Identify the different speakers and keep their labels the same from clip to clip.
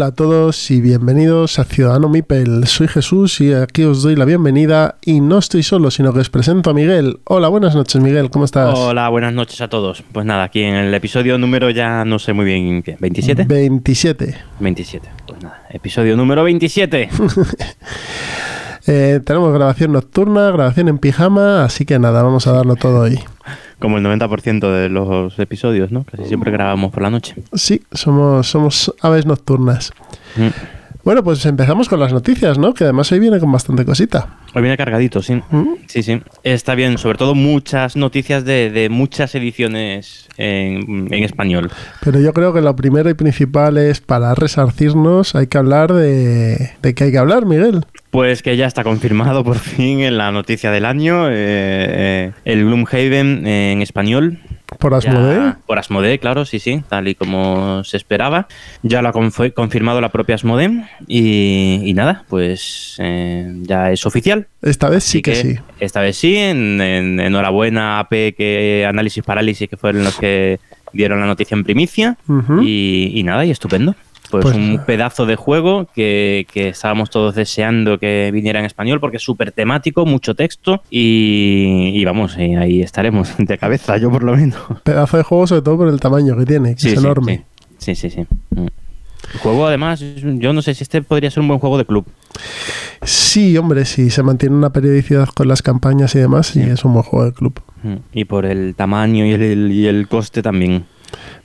Speaker 1: Hola a todos y bienvenidos a Ciudadano Mipel. Soy Jesús y aquí os doy la bienvenida y no estoy solo, sino que os presento a Miguel. Hola, buenas noches Miguel, ¿cómo estás?
Speaker 2: Hola, buenas noches a todos. Pues nada, aquí en el episodio número ya no sé muy bien qué, ¿27?
Speaker 1: 27.
Speaker 2: 27. Pues nada, episodio número 27.
Speaker 1: Eh, tenemos grabación nocturna, grabación en pijama, así que nada, vamos a darlo todo hoy.
Speaker 2: Como el 90% de los episodios, ¿no? Casi siempre grabamos por la noche.
Speaker 1: Sí, somos, somos aves nocturnas.
Speaker 2: Mm.
Speaker 1: Bueno, pues empezamos con las noticias, ¿no? Que además hoy viene con bastante cosita.
Speaker 2: Hoy viene cargadito, sí.
Speaker 1: Mm.
Speaker 2: Sí, sí. Está bien, sobre todo muchas noticias de, de muchas ediciones en, en español.
Speaker 1: Pero yo creo que lo primero y principal es para resarcirnos, hay que hablar de, de qué hay que hablar, Miguel.
Speaker 2: Pues que ya está confirmado por fin en la noticia del año eh, eh, el Gloomhaven en español.
Speaker 1: Por
Speaker 2: Ya-
Speaker 1: Asmodee.
Speaker 2: por Asmodee, claro, sí, sí, tal y como se esperaba. Ya lo ha conf- confirmado la propia Asmodee y, y nada, pues eh, ya es oficial.
Speaker 1: Esta vez sí que, sí.
Speaker 2: Esta vez sí, en, en- enhorabuena a AP, que Análisis Parálisis, que fueron los que dieron la noticia en primicia. Y, y nada, y estupendo. Pues,
Speaker 1: Pues-
Speaker 2: un pedazo de juego que, que estábamos todos deseando que viniera en español porque es súper temático, mucho texto y, y vamos, y ahí estaremos de cabeza, yo por lo menos.
Speaker 1: Pedazo de juego, sobre todo por el tamaño que tiene, que
Speaker 2: Sí,
Speaker 1: es
Speaker 2: sí,
Speaker 1: enorme.
Speaker 2: Sí, sí, sí. sí. Mm. El juego, además, yo no sé si este podría ser un buen juego de club.
Speaker 1: Sí, hombre, sí, se mantiene una periodicidad con las campañas y demás, y
Speaker 2: Sí.
Speaker 1: es un buen juego de club.
Speaker 2: Mm. Y por el tamaño y el, y el coste también.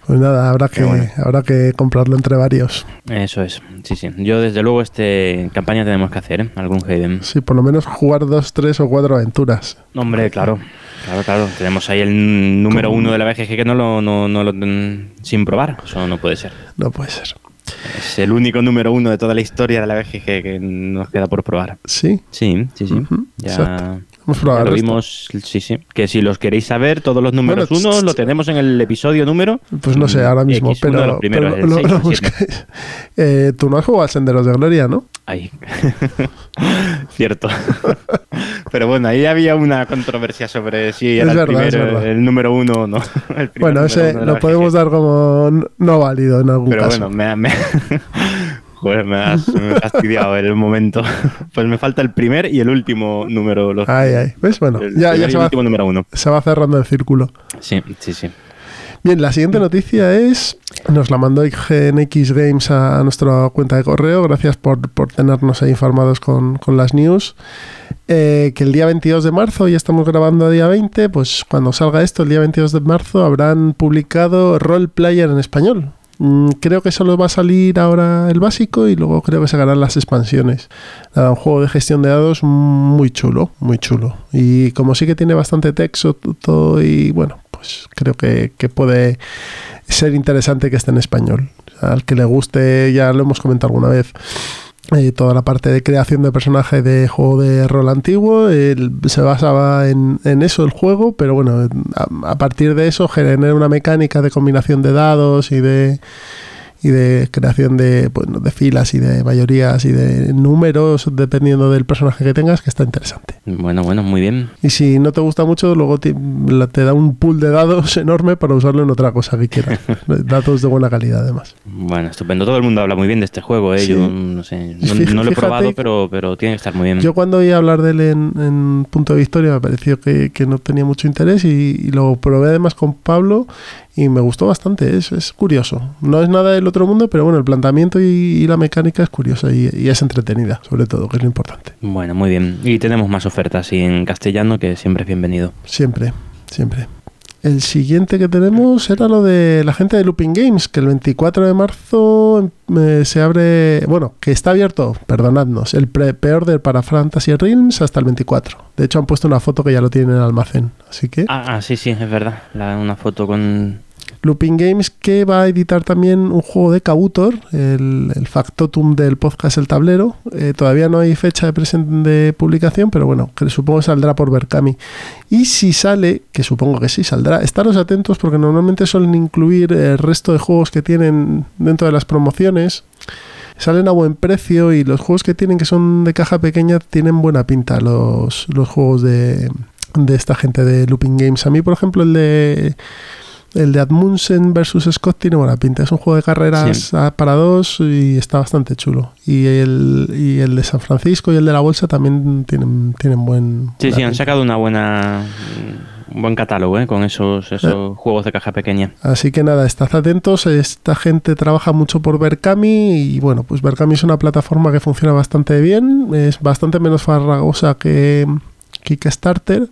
Speaker 1: Pues nada, habrá que,
Speaker 2: bueno.
Speaker 1: habrá que comprarlo entre varios.
Speaker 2: Eso es. Sí, sí. Yo, desde luego, este campaña tenemos que hacer, ¿eh? Algún Hayden.
Speaker 1: Sí, por lo menos jugar dos, tres o cuatro aventuras.
Speaker 2: Hombre, claro. Claro, claro. Tenemos ahí el número uno de la BGG que no lo, no, no lo mm, sin probar. Eso no puede ser.
Speaker 1: No puede ser.
Speaker 2: Es el único número uno de toda la historia de la BGG que nos queda por probar.
Speaker 1: Sí,
Speaker 2: Sí, sí, sí. Ya,
Speaker 1: exacto. Hemos probado
Speaker 2: lo vimos. Sí, sí. Que si los queréis saber, todos los números
Speaker 1: Bueno,
Speaker 2: uno lo tenemos en el episodio número.
Speaker 1: Pues no sé, ahora mismo,
Speaker 2: X,
Speaker 1: pero,
Speaker 2: los primeros,
Speaker 1: pero lo- lo buscáis. Eh, Tú no has jugado al Senderos de Gloria, ¿no?
Speaker 2: Ahí. Cierto. Pero bueno, ahí había una controversia sobre si era el, primero-
Speaker 1: verdad.
Speaker 2: el número uno o no.
Speaker 1: Bueno, ese lo podemos dar como no válido en algún
Speaker 2: Pero
Speaker 1: caso.
Speaker 2: bueno, me, me, Joder, me has, me has fastidiado el momento. Pues me falta el primer y el último número. Los,
Speaker 1: Ay, ay. ¿Ves? Bueno,
Speaker 2: el
Speaker 1: ya, ya se,
Speaker 2: el
Speaker 1: va,
Speaker 2: último número uno.
Speaker 1: se va cerrando el círculo.
Speaker 2: Sí, sí, sí.
Speaker 1: Bien, la siguiente noticia es, nos la mandó IGNX Games a, a nuestra cuenta de correo, gracias por, por tenernos ahí informados con, con las news, eh, que el día 22 de marzo, ya estamos grabando a día 20, pues cuando salga esto, el día 22 de marzo, habrán publicado Role Player en español. Mm, Creo que solo va a salir ahora el básico y luego creo que sacarán las expansiones. Nada, un juego de gestión de dados muy chulo, muy chulo. Y como sí que tiene bastante texto todo y bueno, pues creo que, que puede ser interesante que esté en español. Al que le guste, ya lo hemos comentado alguna vez, eh, toda la parte de creación de personaje de juego de rol antiguo, se basaba en, en eso el juego, pero bueno, a, a partir de eso generar una mecánica de combinación de dados y de y de creación de, bueno, de filas y de mayorías y de números dependiendo del personaje que tengas que está interesante.
Speaker 2: Bueno, bueno, muy bien.
Speaker 1: Y si no te gusta mucho, luego te, da un pool de dados enorme para usarlo en otra cosa que quieras. datos de buena calidad, además.
Speaker 2: Bueno, estupendo. Todo el mundo habla muy bien de este juego, ¿eh?
Speaker 1: Sí.
Speaker 2: Yo no sé. No, lo he probado, pero, pero tiene que estar muy bien.
Speaker 1: Yo cuando oí hablar de él en, en Punto de Victoria me pareció que, que no tenía mucho interés y, y lo probé además con Pablo y me gustó bastante. Es, es curioso. No es nada del otro mundo, pero bueno, el planteamiento y, y la mecánica es curiosa y, y es entretenida, sobre todo, que es lo importante.
Speaker 2: Bueno, muy bien. Y tenemos más ofertas y en castellano, que siempre es bienvenido.
Speaker 1: Siempre, siempre. El siguiente que tenemos era lo de la gente de Looping Games, que el 24 de marzo eh, se abre, bueno, que está abierto, perdonadnos, el pre-order para Fantasy Realms hasta el 24. De hecho han puesto una foto que ya lo tienen en el almacén, así que
Speaker 2: Ah, ah, sí, sí, es verdad. La- una foto con
Speaker 1: Looping Games que va a editar también un juego de Kabutor, el, factotum del podcast El Tablero. Eh, todavía no hay fecha de, de publicación, pero bueno, que supongo que saldrá por Berkami. Y si sale, que supongo que sí saldrá, estaros atentos porque normalmente suelen incluir el resto de juegos que tienen dentro de las promociones salen a buen precio y los juegos que tienen que son de caja pequeña tienen buena pinta los, los juegos de, de esta gente de Looping Games. A mí, por ejemplo, el de el de Admundsen versus Scott tiene buena pinta. Es un juego de carreras para dos y está bastante chulo. Y el, y el de San Francisco y el de la Bolsa también tienen, tienen buen.
Speaker 2: Sí, sí, han sacado una buena. Un buen catálogo ¿eh? con esos, esos juegos de caja pequeña.
Speaker 1: Así que nada, estad atentos. Esta gente trabaja mucho por Berkami y bueno, pues Berkami es una plataforma que funciona bastante bien. Es bastante menos farragosa que Kickstarter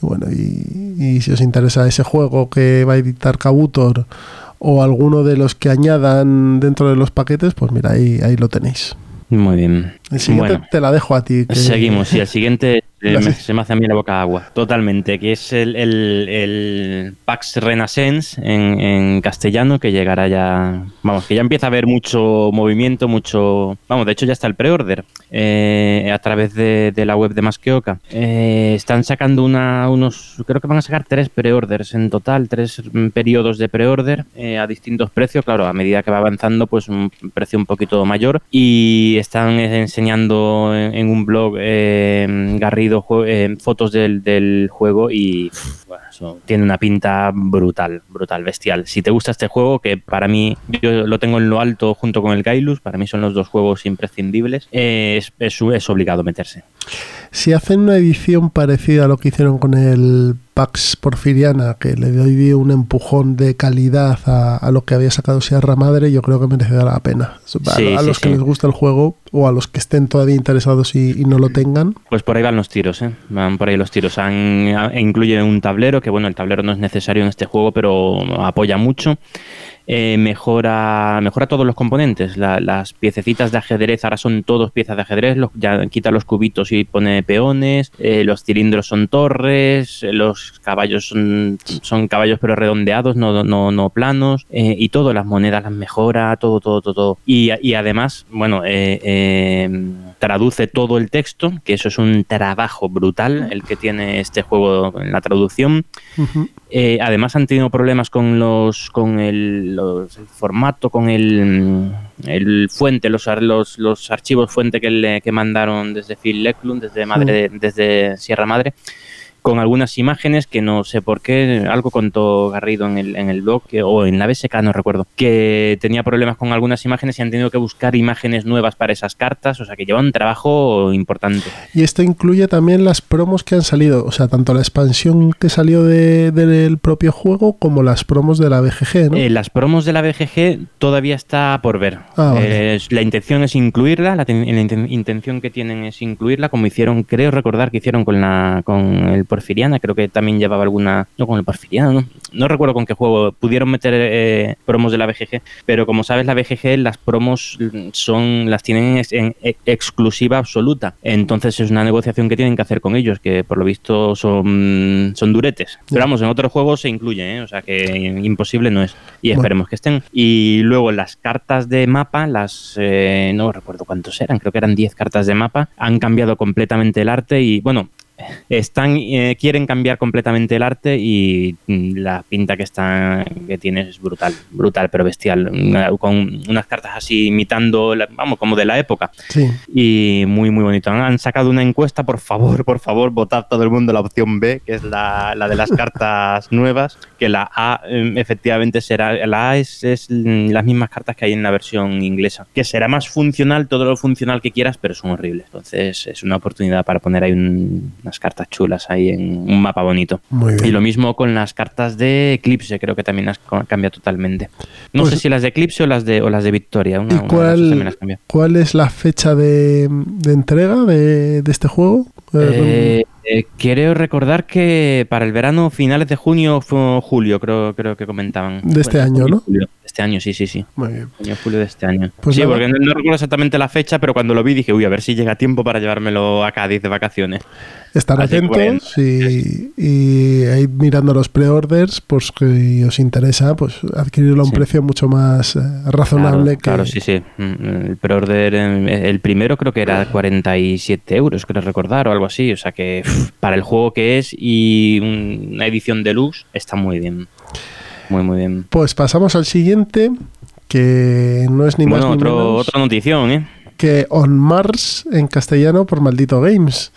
Speaker 1: bueno, y, si os interesa ese juego que va a editar Kabutor o alguno de los que añadan dentro de los paquetes, pues mira, ahí, ahí lo tenéis.
Speaker 2: Muy bien.
Speaker 1: El siguiente te la dejo a ti.
Speaker 2: Seguimos, y el siguiente se me hace a mí la boca agua, totalmente, que es el, el, Pax Renaissance en, castellano, que llegará ya, vamos, que ya empieza a haber mucho movimiento, mucho, vamos, de hecho ya está el pre-order eh, a través de, la web de Masqueoka. Eh, están sacando una, unos, creo que van a sacar tres pre-orders en total, tres periodos de pre-order eh, a distintos precios, claro, a medida que va avanzando, pues un precio un poquito mayor, y están enseñando en, un blog Garrido eh, fotos del, juego y tiene una pinta brutal, brutal, bestial. Si te gusta este juego, que para mí yo lo tengo en lo alto junto con el Gailus, para mí son los dos juegos imprescindibles, es, es obligado meterse.
Speaker 1: Si hacen una edición parecida a lo que hicieron con el Pax Porfiriana, que le dio un empujón de calidad a, lo que había sacado Sierra Madre, yo creo que merecerá la pena. a, los que les gusta el juego o a los que estén todavía interesados y, no lo tengan.
Speaker 2: Pues por ahí van los tiros, ¿eh? van por ahí los tiros. incluye un tablero, que bueno, el tablero no es necesario en este juego, pero apoya mucho. Eh, mejora, mejora todos los componentes. las piececitas de ajedrez ahora son todos piezas de ajedrez, ya quita los cubitos y pone peones, eh, los cilindros son torres, los caballos son, son caballos pero redondeados, no, no, no planos, eh, y todo, las monedas las mejora, todo, todo, todo. todo. Y, además, bueno, traduce todo el texto, que eso es un trabajo brutal el que tiene este juego en la traducción. Además han tenido problemas con los con el el formato, con el, el fuente, los, los, los, archivos fuente que, le, que mandaron desde Phil Lecklund, desde, Madre, desde Sierra Madre con algunas imágenes que no sé por qué, algo contó Garrido en el, en el blog o en la BSK, no recuerdo, que tenía problemas con algunas imágenes y han tenido que buscar imágenes nuevas para esas cartas, o sea que lleva un trabajo importante.
Speaker 1: Y esto incluye también las promos que han salido, o sea, tanto la expansión que salió del propio juego como las promos de la BGG, ¿no?
Speaker 2: Eh, las promos de la BGG todavía está por ver. Ah, eh, la intención es incluirla, la, intención que tienen es incluirla, como hicieron, creo recordar que hicieron con, la, con el Porfiriana, creo que también llevaba alguna, no con el Porfiriana, no, recuerdo con qué juego, pudieron meter eh, promos de la BGG, pero como sabes la BGG las promos son las tienen en exclusiva absoluta, entonces es una negociación que tienen que hacer con ellos, que por lo visto son, son duretes, pero vamos, en otros juegos se incluye, ¿eh? o sea que imposible no es, y esperemos que estén. Y luego las cartas de mapa, las, eh, no recuerdo cuántos eran, creo que eran 10 cartas de mapa, han cambiado completamente el arte y bueno, están eh, quieren cambiar completamente el arte y mm, la pinta que está que tiene es brutal brutal pero bestial. Con unas cartas así imitando vamos como de la época. Y muy muy bonito. Han, sacado una encuesta por favor por favor votad todo el mundo la opción B que es la, de las cartas nuevas que la A em, efectivamente será la A es, es, las mismas cartas que hay en la versión inglesa que será más funcional todo lo funcional que quieras pero son horribles. Entonces es una oportunidad para poner ahí un unas cartas chulas ahí en un mapa bonito. Y lo mismo con las cartas de Eclipse, creo que también las cambia totalmente. No pues sé si las de Eclipse o las de, o las de Victoria.
Speaker 1: cuál, es la fecha de, entrega de, este juego?
Speaker 2: Eh, eh, quiero recordar que para el verano, finales de junio, fue julio, creo, creo que comentaban.
Speaker 1: De este año, ¿no?
Speaker 2: de este año, sí, sí, sí.
Speaker 1: Muy bien.
Speaker 2: Junio, julio de este año.
Speaker 1: Pues
Speaker 2: sí,
Speaker 1: nada.
Speaker 2: porque no, no recuerdo exactamente la fecha, pero cuando lo vi dije, uy, a ver si llega tiempo para llevármelo a Cádiz de vacaciones.
Speaker 1: Estar atentos y, y ir mirando los pre-orders, pues que os interesa, pues adquirirlo a un
Speaker 2: Sí.
Speaker 1: precio mucho más eh, razonable
Speaker 2: Claro,
Speaker 1: que...
Speaker 2: claro, sí, sí. Mm, El preorder, eh, el primero creo que era 47 euros, creo recordar, o algo así. O sea que para el juego que es y un- una edición deluxe está muy bien. Muy, muy bien.
Speaker 1: Pues pasamos al siguiente, que no es ni
Speaker 2: bueno,
Speaker 1: más ni
Speaker 2: otro,
Speaker 1: menos
Speaker 2: otra notición, ¿eh?
Speaker 1: Que On Mars en castellano por Maldito Games.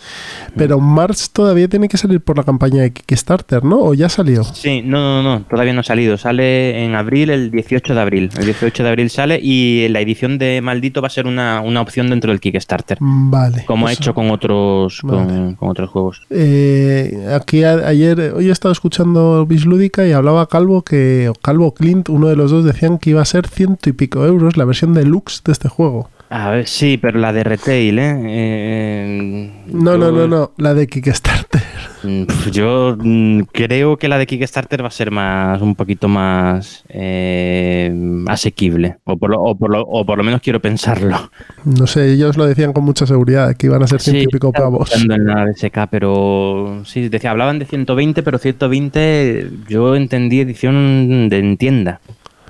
Speaker 1: Pero On Mars todavía tiene que salir por la campaña de Kickstarter, ¿no? ¿O ya salió?
Speaker 2: Sí, no, no, no, todavía no ha salido. Sale en abril, el 18 de abril. El 18 de abril sale y la edición de Maldito va a ser una, una opción dentro del Kickstarter.
Speaker 1: Vale.
Speaker 2: Como ha
Speaker 1: pues,
Speaker 2: hecho con otros, con,
Speaker 1: Vale.
Speaker 2: con otros juegos.
Speaker 1: Eh, aquí a- ayer, hoy he estado escuchando Bislúdica y hablaba Calvo que, o Calvo Clint, uno de los dos, decían que iba a ser ciento y pico euros la versión deluxe de este juego.
Speaker 2: A ver, sí, pero la de retail, ¿eh? Eh,
Speaker 1: No, no,
Speaker 2: yo-
Speaker 1: no, no, la de Kickstarter.
Speaker 2: Mm, Yo mm, creo que la de Kickstarter va a ser más, un poquito más eh, asequible. O por, lo, o, por lo, o por lo menos quiero pensarlo.
Speaker 1: No sé, ellos lo decían con mucha seguridad, que iban a ser ciento y pico pavos.
Speaker 2: en la BSK, pero sí, decía, hablaban de 120, pero 120 yo entendí edición de en tienda.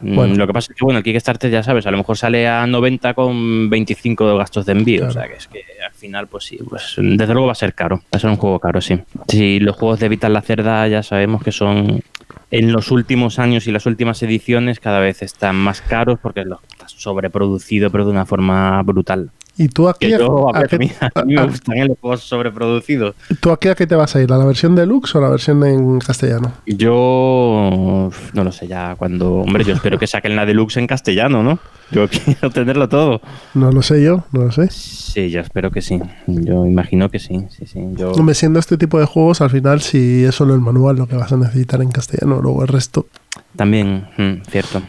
Speaker 2: Mm,
Speaker 1: Bueno.
Speaker 2: Lo que pasa es que, bueno, el Kickstarter ya sabes, a lo mejor sale a 90 con 25 de gastos de envío.
Speaker 1: Claro.
Speaker 2: O sea, que es que al final, pues sí, pues desde luego va a ser caro. Va a ser un juego caro, sí. Si los juegos de Vital la Cerda ya sabemos que son en los últimos años y las últimas ediciones cada vez están más caros porque lo está sobreproducido, pero de una forma brutal.
Speaker 1: ¿Y tú aquí,
Speaker 2: Que
Speaker 1: a,
Speaker 2: yo, a, mí, a mí me gustan ¿eh? los juegos sobreproducidos.
Speaker 1: tú aquí a qué te vas a ir? ¿A la versión deluxe o a la versión en castellano?
Speaker 2: Yo no lo sé ya cuando. Hombre, yo espero que saquen la deluxe en castellano, ¿no? Yo quiero tenerlo todo.
Speaker 1: No lo sé yo, no lo sé.
Speaker 2: Sí, yo espero que sí. Yo imagino que sí. Sí, sí. Yo...
Speaker 1: Hombre, siendo este tipo de juegos, al final, si es solo el manual lo que vas a necesitar en castellano, luego el resto.
Speaker 2: También, mm, cierto.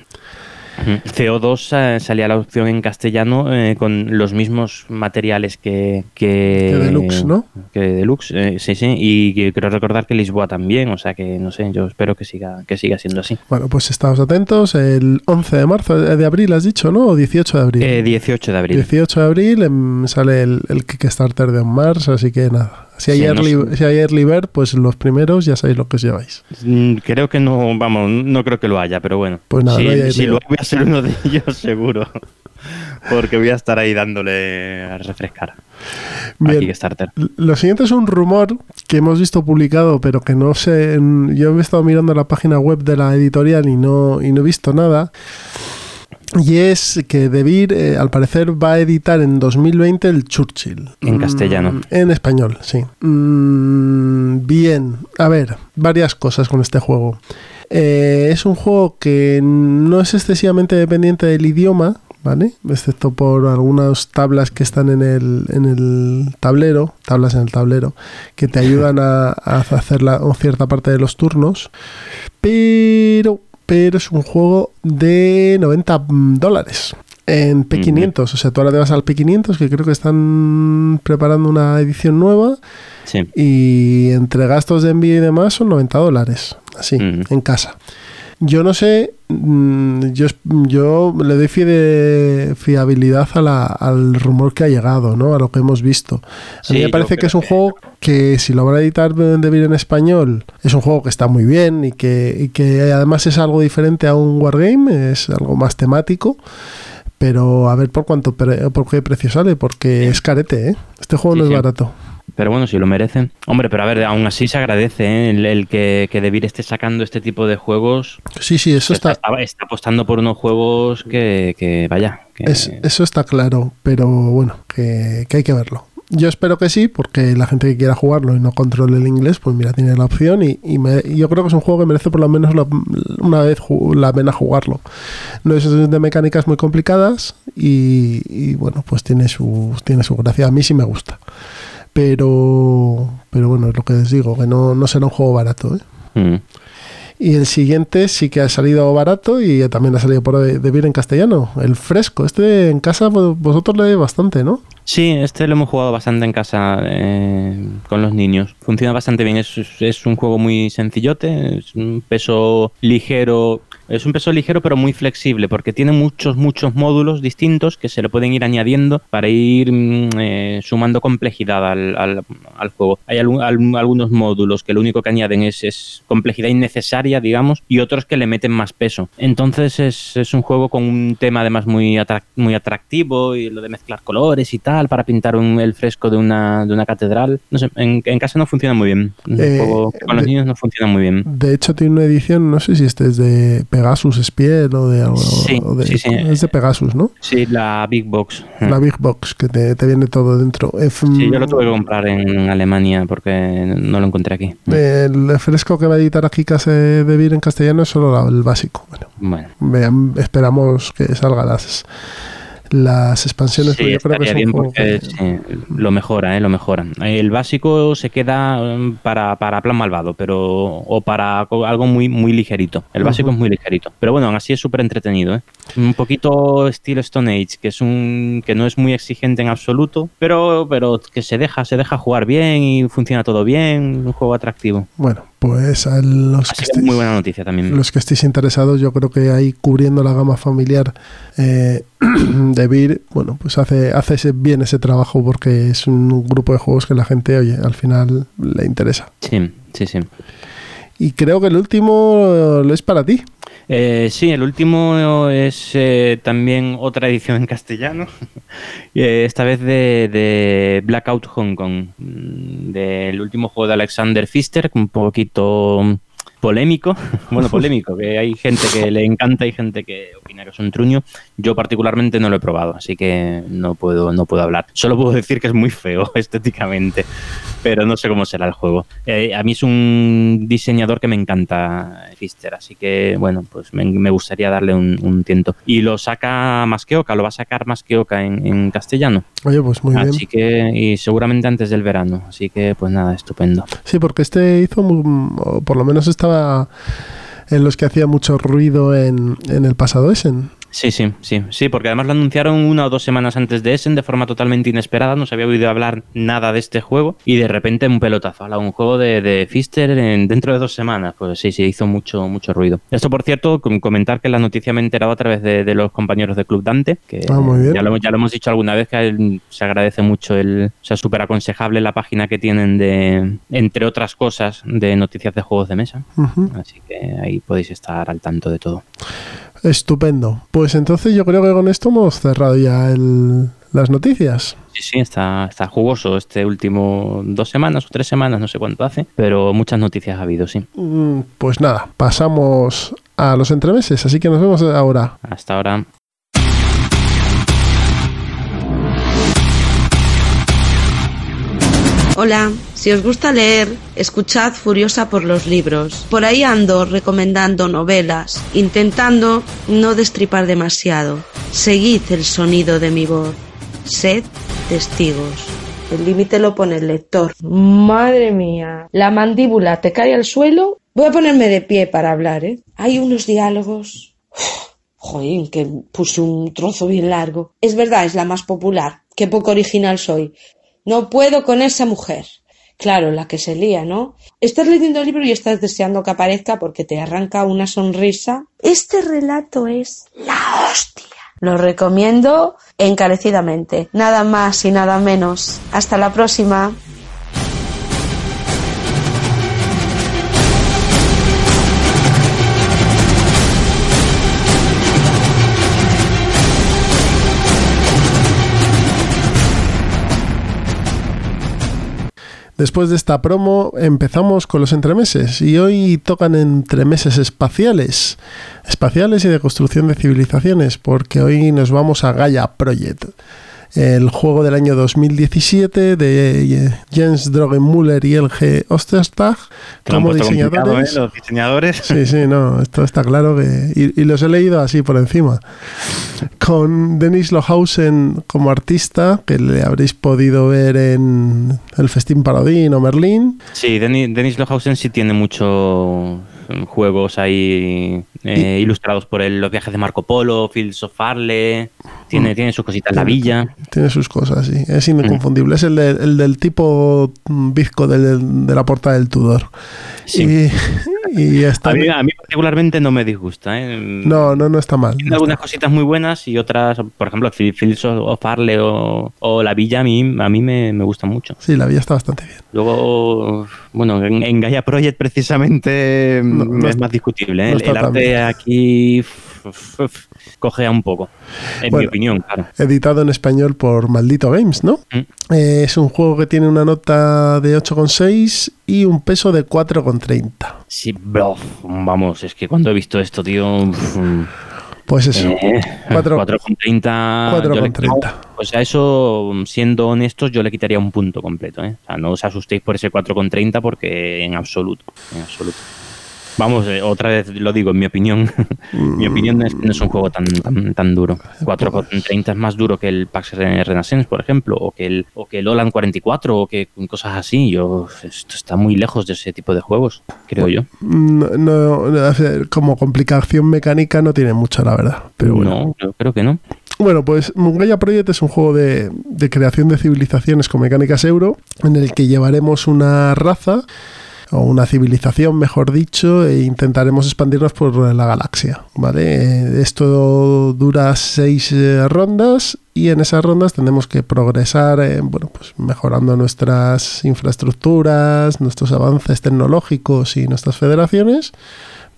Speaker 2: Mm. CO2 eh, salía la opción en castellano eh, con los mismos materiales que, que,
Speaker 1: Que Deluxe, ¿no?
Speaker 2: Que Deluxe, eh, sí, sí. Y que creo recordar que Lisboa también. O sea que no sé, yo espero que siga, que siga siendo así.
Speaker 1: Bueno, pues estamos atentos. El 11 de marzo, eh, de abril, has dicho, ¿no? ¿O 18 de abril?
Speaker 2: Eh, 18 de abril.
Speaker 1: 18 de abril em, sale el, el Kickstarter de On Mars, así que nada. Si hay,
Speaker 2: Sí, no
Speaker 1: early,
Speaker 2: sé.
Speaker 1: si hay early bird, pues los primeros ya sabéis lo que os lleváis.
Speaker 2: Mm, Creo que no, vamos, no creo que lo haya, pero bueno.
Speaker 1: Pues nada,
Speaker 2: si,
Speaker 1: no hay
Speaker 2: si
Speaker 1: lío.
Speaker 2: lo hay, voy a ser uno de ellos seguro. Porque voy a estar ahí dándole a refrescar.
Speaker 1: Bien. Lo siguiente es un rumor que hemos visto publicado, pero que no sé. en- Yo he estado mirando la página web de la editorial y no, y no he visto nada. Y es que Debir, eh, al parecer, va a editar en 2020 el Churchill.
Speaker 2: En
Speaker 1: Mm,
Speaker 2: castellano.
Speaker 1: En español, sí. Mm, bien, a ver, varias cosas con este juego. Eh, es un juego que no es excesivamente dependiente del idioma, ¿vale? Excepto por algunas tablas que están en el, en el tablero, tablas en el tablero, que te ayudan a, a hacer la, cierta parte de los turnos. Pero, pero es un juego de 90 dólares. En P500, o sea, tú ahora te vas al P500, que creo que están preparando una edición nueva,
Speaker 2: Sí.
Speaker 1: y entre gastos de envío y demás son 90 dólares, así, en casa. Yo no sé, mm, yo, yo le doy fide- fiabilidad a la- al rumor que ha llegado, ¿no? A lo que hemos visto. A mí
Speaker 2: Sí,
Speaker 1: me
Speaker 2: yo
Speaker 1: parece que es un
Speaker 2: que-
Speaker 1: juego que si lo van a editar de de en español, es un juego que está muy bien y que, y que además es algo diferente a un wargame, es algo más temático. Pero a ver por cuánto por qué precio sale, porque es carete, ¿eh? Este juego
Speaker 2: Sí,
Speaker 1: no es
Speaker 2: sí.
Speaker 1: barato.
Speaker 2: Pero bueno, si lo merecen. Hombre, pero a ver, aún así se agradece ¿eh? el, el que, que Debir esté sacando este tipo de juegos.
Speaker 1: Sí, sí, eso
Speaker 2: está,
Speaker 1: está,
Speaker 2: apostando por unos juegos que, que vaya. Que,
Speaker 1: Es- eso está claro, pero bueno, que, que hay que verlo. Yo espero que sí, porque la gente que quiera jugarlo y no controle el inglés, pues mira, tiene la opción y, y me- y yo creo que es un juego que merece por lo menos la- una vez la pena jugarlo. No es de mecánicas muy complicadas y, y, bueno, pues tiene su, tiene su gracia. A mí sí me gusta. Pero, pero bueno, es lo que les digo, que no, no será un juego barato. ¿eh?
Speaker 2: Mm.
Speaker 1: Y el siguiente sí que ha salido barato y también ha salido por de, de bien en castellano. El fresco. Este en casa vos- vosotros leéis bastante, ¿no?
Speaker 2: Sí, este lo hemos jugado bastante en casa eh, con los niños. Funciona bastante bien. Es, es un juego muy sencillote, es un peso ligero es un peso ligero pero muy flexible porque tiene muchos, muchos módulos distintos que se le pueden ir añadiendo para ir mm, eh, sumando complejidad al, al, juego. Hay algunos módulos que lo único que añaden es, es, complejidad innecesaria, digamos, y otros que le meten más peso. Entonces es, es un juego con un tema además muy, muy atractivo y lo de mezclar colores y tal para pintar un, el fresco de una, de una catedral. No sé, en, en casa no funciona muy bien. Eh, con los niños no funciona muy bien.
Speaker 1: De hecho tiene una edición, no sé si este es de Pegasus Spiel o de algo. Sí, sí, sí. Es de Pegasus, ¿no?
Speaker 2: Sí, la Big Box.
Speaker 1: La Big Box, que te, viene todo dentro.
Speaker 2: sí, yo lo tuve que comprar en Alemania porque no lo encontré aquí.
Speaker 1: El fresco que va a editar aquí Case de Vir en castellano es solo el básico. Bueno, bueno. esperamos que salga las las expansiones
Speaker 2: sí, yo creo que bien porque lo mejora, ¿eh? lo mejora. El básico se queda um, para, para plan malvado, pero o para algo muy muy ligerito. El básico es muy ligerito, pero bueno, aún así es súper entretenido. ¿eh? Un poquito estilo Stone Age, que es un que no es muy exigente en absoluto, pero pero que se deja se deja jugar bien y funciona todo bien, un juego atractivo.
Speaker 1: Bueno, pues a los que,
Speaker 2: estéis, muy buena noticia también.
Speaker 1: los que estéis interesados, yo creo que ahí cubriendo la gama familiar eh, de Vir, bueno, pues hace, hace bien ese trabajo porque es un grupo de juegos que la gente, oye, al final le interesa.
Speaker 2: Sí, sí, sí.
Speaker 1: Y creo que el último lo es para ti.
Speaker 2: Eh, sí, el último es eh, también otra edición en castellano, eh, esta vez de, de, Blackout Hong Kong, mm, del último juego de Alexander Pfister, un poquito polémico, bueno, polémico, que hay gente que le encanta y gente que opina que es un truño. Yo particularmente no lo he probado, así que no puedo, no puedo hablar. Solo puedo decir que es muy feo estéticamente, pero no sé cómo será el juego. Eh, a mí es un diseñador que me encanta, Fister, así que bueno, pues me, gustaría darle un, tiento. Y lo saca Masqueoka, lo va a sacar Masqueoka en, en castellano.
Speaker 1: Oye, pues muy bien.
Speaker 2: Así que, y seguramente antes del verano, así que pues nada, estupendo.
Speaker 1: Sí, porque este hizo, por lo menos esta en los que hacía mucho ruido en, en el pasado Essen.
Speaker 2: Sí, sí, sí, sí, porque además lo anunciaron una o dos semanas antes de Essen de forma totalmente inesperada, no se había oído hablar nada de este juego y de repente un pelotazo, un juego de, de Fister en, dentro de dos semanas, pues sí, sí, hizo mucho, mucho ruido. Esto, por cierto, comentar que la noticia me he enterado a través de, los compañeros de Club Dante, que ah, Ya, lo, ya lo hemos dicho alguna vez, que se agradece mucho el, o sea, súper aconsejable la página que tienen de, entre otras cosas, de noticias de juegos de mesa, así que ahí podéis estar al tanto de todo.
Speaker 1: Estupendo. Pues entonces yo creo que con esto hemos cerrado ya las noticias.
Speaker 2: Sí, sí, está, está jugoso este último dos semanas o tres semanas, no sé cuánto hace, pero muchas noticias ha habido, sí.
Speaker 1: Mm, pues nada, pasamos a los entremeses, así que nos vemos ahora.
Speaker 2: Hasta ahora.
Speaker 3: Hola, si os gusta leer, escuchad Furiosa por los libros. Por ahí ando recomendando novelas, intentando no destripar demasiado. Seguid el sonido de mi voz. Sed testigos. El límite lo pone el lector. Madre mía, la mandíbula te cae al suelo. Voy a ponerme de pie para hablar, ¿eh? Hay unos diálogos. Joder, que puse un trozo bien largo. Es verdad, es la más popular. Qué poco original soy. No puedo con esa mujer. Claro, la que se lía, ¿no? Estás leyendo el libro y estás deseando que aparezca porque te arranca una sonrisa. Este relato es la hostia. Lo recomiendo encarecidamente. Nada más y nada menos. Hasta la próxima.
Speaker 1: Después de esta promo empezamos con los entremeses y hoy tocan entremeses espaciales, espaciales y de construcción de civilizaciones, porque hoy nos vamos a Gaia Project el juego del año 2017 de eh, Jens Drogenmüller y LG Osterstag como diseñadores.
Speaker 2: ¿eh? Los diseñadores.
Speaker 1: Sí, sí, no, esto está claro que. Y, los he leído así por encima. Con Denis Lohausen como artista, que le habréis podido ver en el Festín Parodín o Merlín.
Speaker 2: Sí, Denis, Denis Lohausen sí tiene mucho juegos ahí eh, ilustrados por el, los viajes de Marco Polo, Fields of Farle, tiene, mm. tiene sus cositas, la villa.
Speaker 1: Tiene sus cosas, sí, es inconfundible, es el, el del tipo bizco de la portada del Tudor. Sí. Y,
Speaker 2: a, mí, particularmente no me disgusta. ¿eh?
Speaker 1: No, no, no está mal.
Speaker 2: Tiene algunas cositas muy buenas y otras, por ejemplo, Fields of Farle o, o, La Villa, a mí, a mí me, me gusta mucho.
Speaker 1: Sí, La Villa está bastante bien.
Speaker 2: Luego, bueno, en, Gaia Project precisamente mm, es más discutible. ¿eh? el, arte aquí cogea un poco, en mi opinión, claro.
Speaker 1: Editado en español por Maldito Games, ¿no? Mm. Eh, es un juego que tiene una nota de 8,6 y un peso de 4,30.
Speaker 2: Sí, bro, vamos, es que cuando he visto esto, tío...
Speaker 1: Pues eso.
Speaker 2: 4,30. 4,30. O sea, eso, siendo honestos, yo le quitaría un punto completo. ¿eh? O sea, no os asustéis por ese 4,30 porque en absoluto. En absoluto. Vamos, eh, otra vez lo digo, en mi opinión. mi opinión es que no es un juego tan, tan, tan duro. 4.30 es más duro que el PAX Renaissance, por ejemplo, o que el, o que el Olan 44, o que cosas así. Yo, esto está muy lejos de ese tipo de juegos, creo yo.
Speaker 1: No, como complicación mecánica no tiene mucho, la verdad. Pero bueno.
Speaker 2: No, creo que no.
Speaker 1: Bueno, pues Gaia Project es un juego de, de creación de civilizaciones con mecánicas euro, en el que llevaremos una raza o una civilización, mejor dicho, e intentaremos expandirnos por la galaxia. ¿vale? Eh, esto dura seis eh, rondas y en esas rondas tenemos que progresar bueno, pues mejorando nuestras infraestructuras, nuestros avances tecnológicos y nuestras federaciones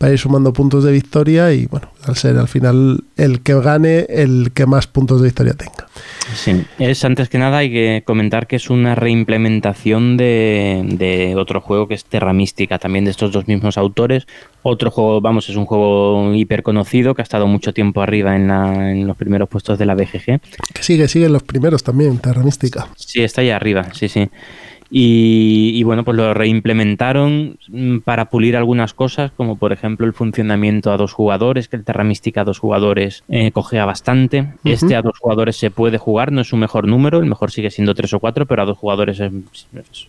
Speaker 1: para ir sumando puntos de victoria y bueno, al ser al final el que gane el que más puntos de victoria tenga.
Speaker 2: Sí, es antes que nada hay que comentar que es una reimplementación de, de otro juego que es Terra Mística, también de estos dos mismos autores. Otro juego, vamos, es un juego hiper conocido que ha estado mucho tiempo arriba en, la, en los primeros puestos de la BGG.
Speaker 1: Que sigue, sigue en los primeros también, Terra Mística.
Speaker 2: Sí, está ahí arriba, sí, sí. Y, bueno, pues lo reimplementaron mm, para pulir algunas cosas, como por ejemplo el funcionamiento a dos jugadores, que el Terra Mística a dos jugadores eh, cogea bastante. Este a dos jugadores se puede jugar, no es su mejor número, el mejor sigue siendo tres o cuatro, pero a dos jugadores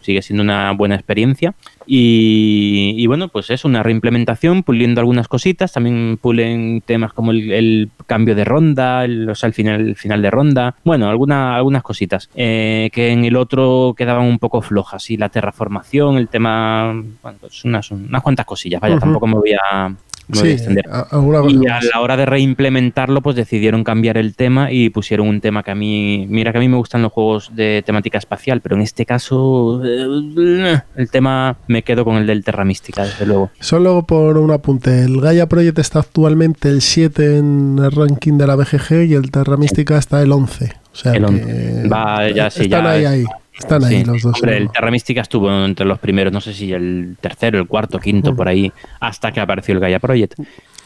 Speaker 2: sigue siendo una buena experiencia. Y, bueno, pues es una reimplementación, puliendo algunas cositas, también pulen temas como el, cambio de ronda, el, o sea, el final, final de ronda, bueno, alguna, algunas cositas, eh, que en el otro quedaban un poco flojas, y la terraformación, el tema, bueno, pues unas, unas cuantas cosillas, vaya, tampoco me voy a, y a la hora de reimplementarlo, pues decidieron cambiar el tema y pusieron un tema que a mí, mira que a mí me gustan los juegos de temática espacial, pero en este caso eh, el tema me quedo con el del Terra Mística, desde luego.
Speaker 1: Solo por un apunte, el Gaia Project está actualmente el 7 en el ranking de la BGG y el Terra Mística está el 11. O sea
Speaker 2: el 11. Va, ya, sí,
Speaker 1: están ahí, ahí. Están ahí los dos.
Speaker 2: el Terra Mística estuvo entre los primeros, no sé si el tercero, el cuarto, quinto, por ahí, hasta que apareció el Gaia Project.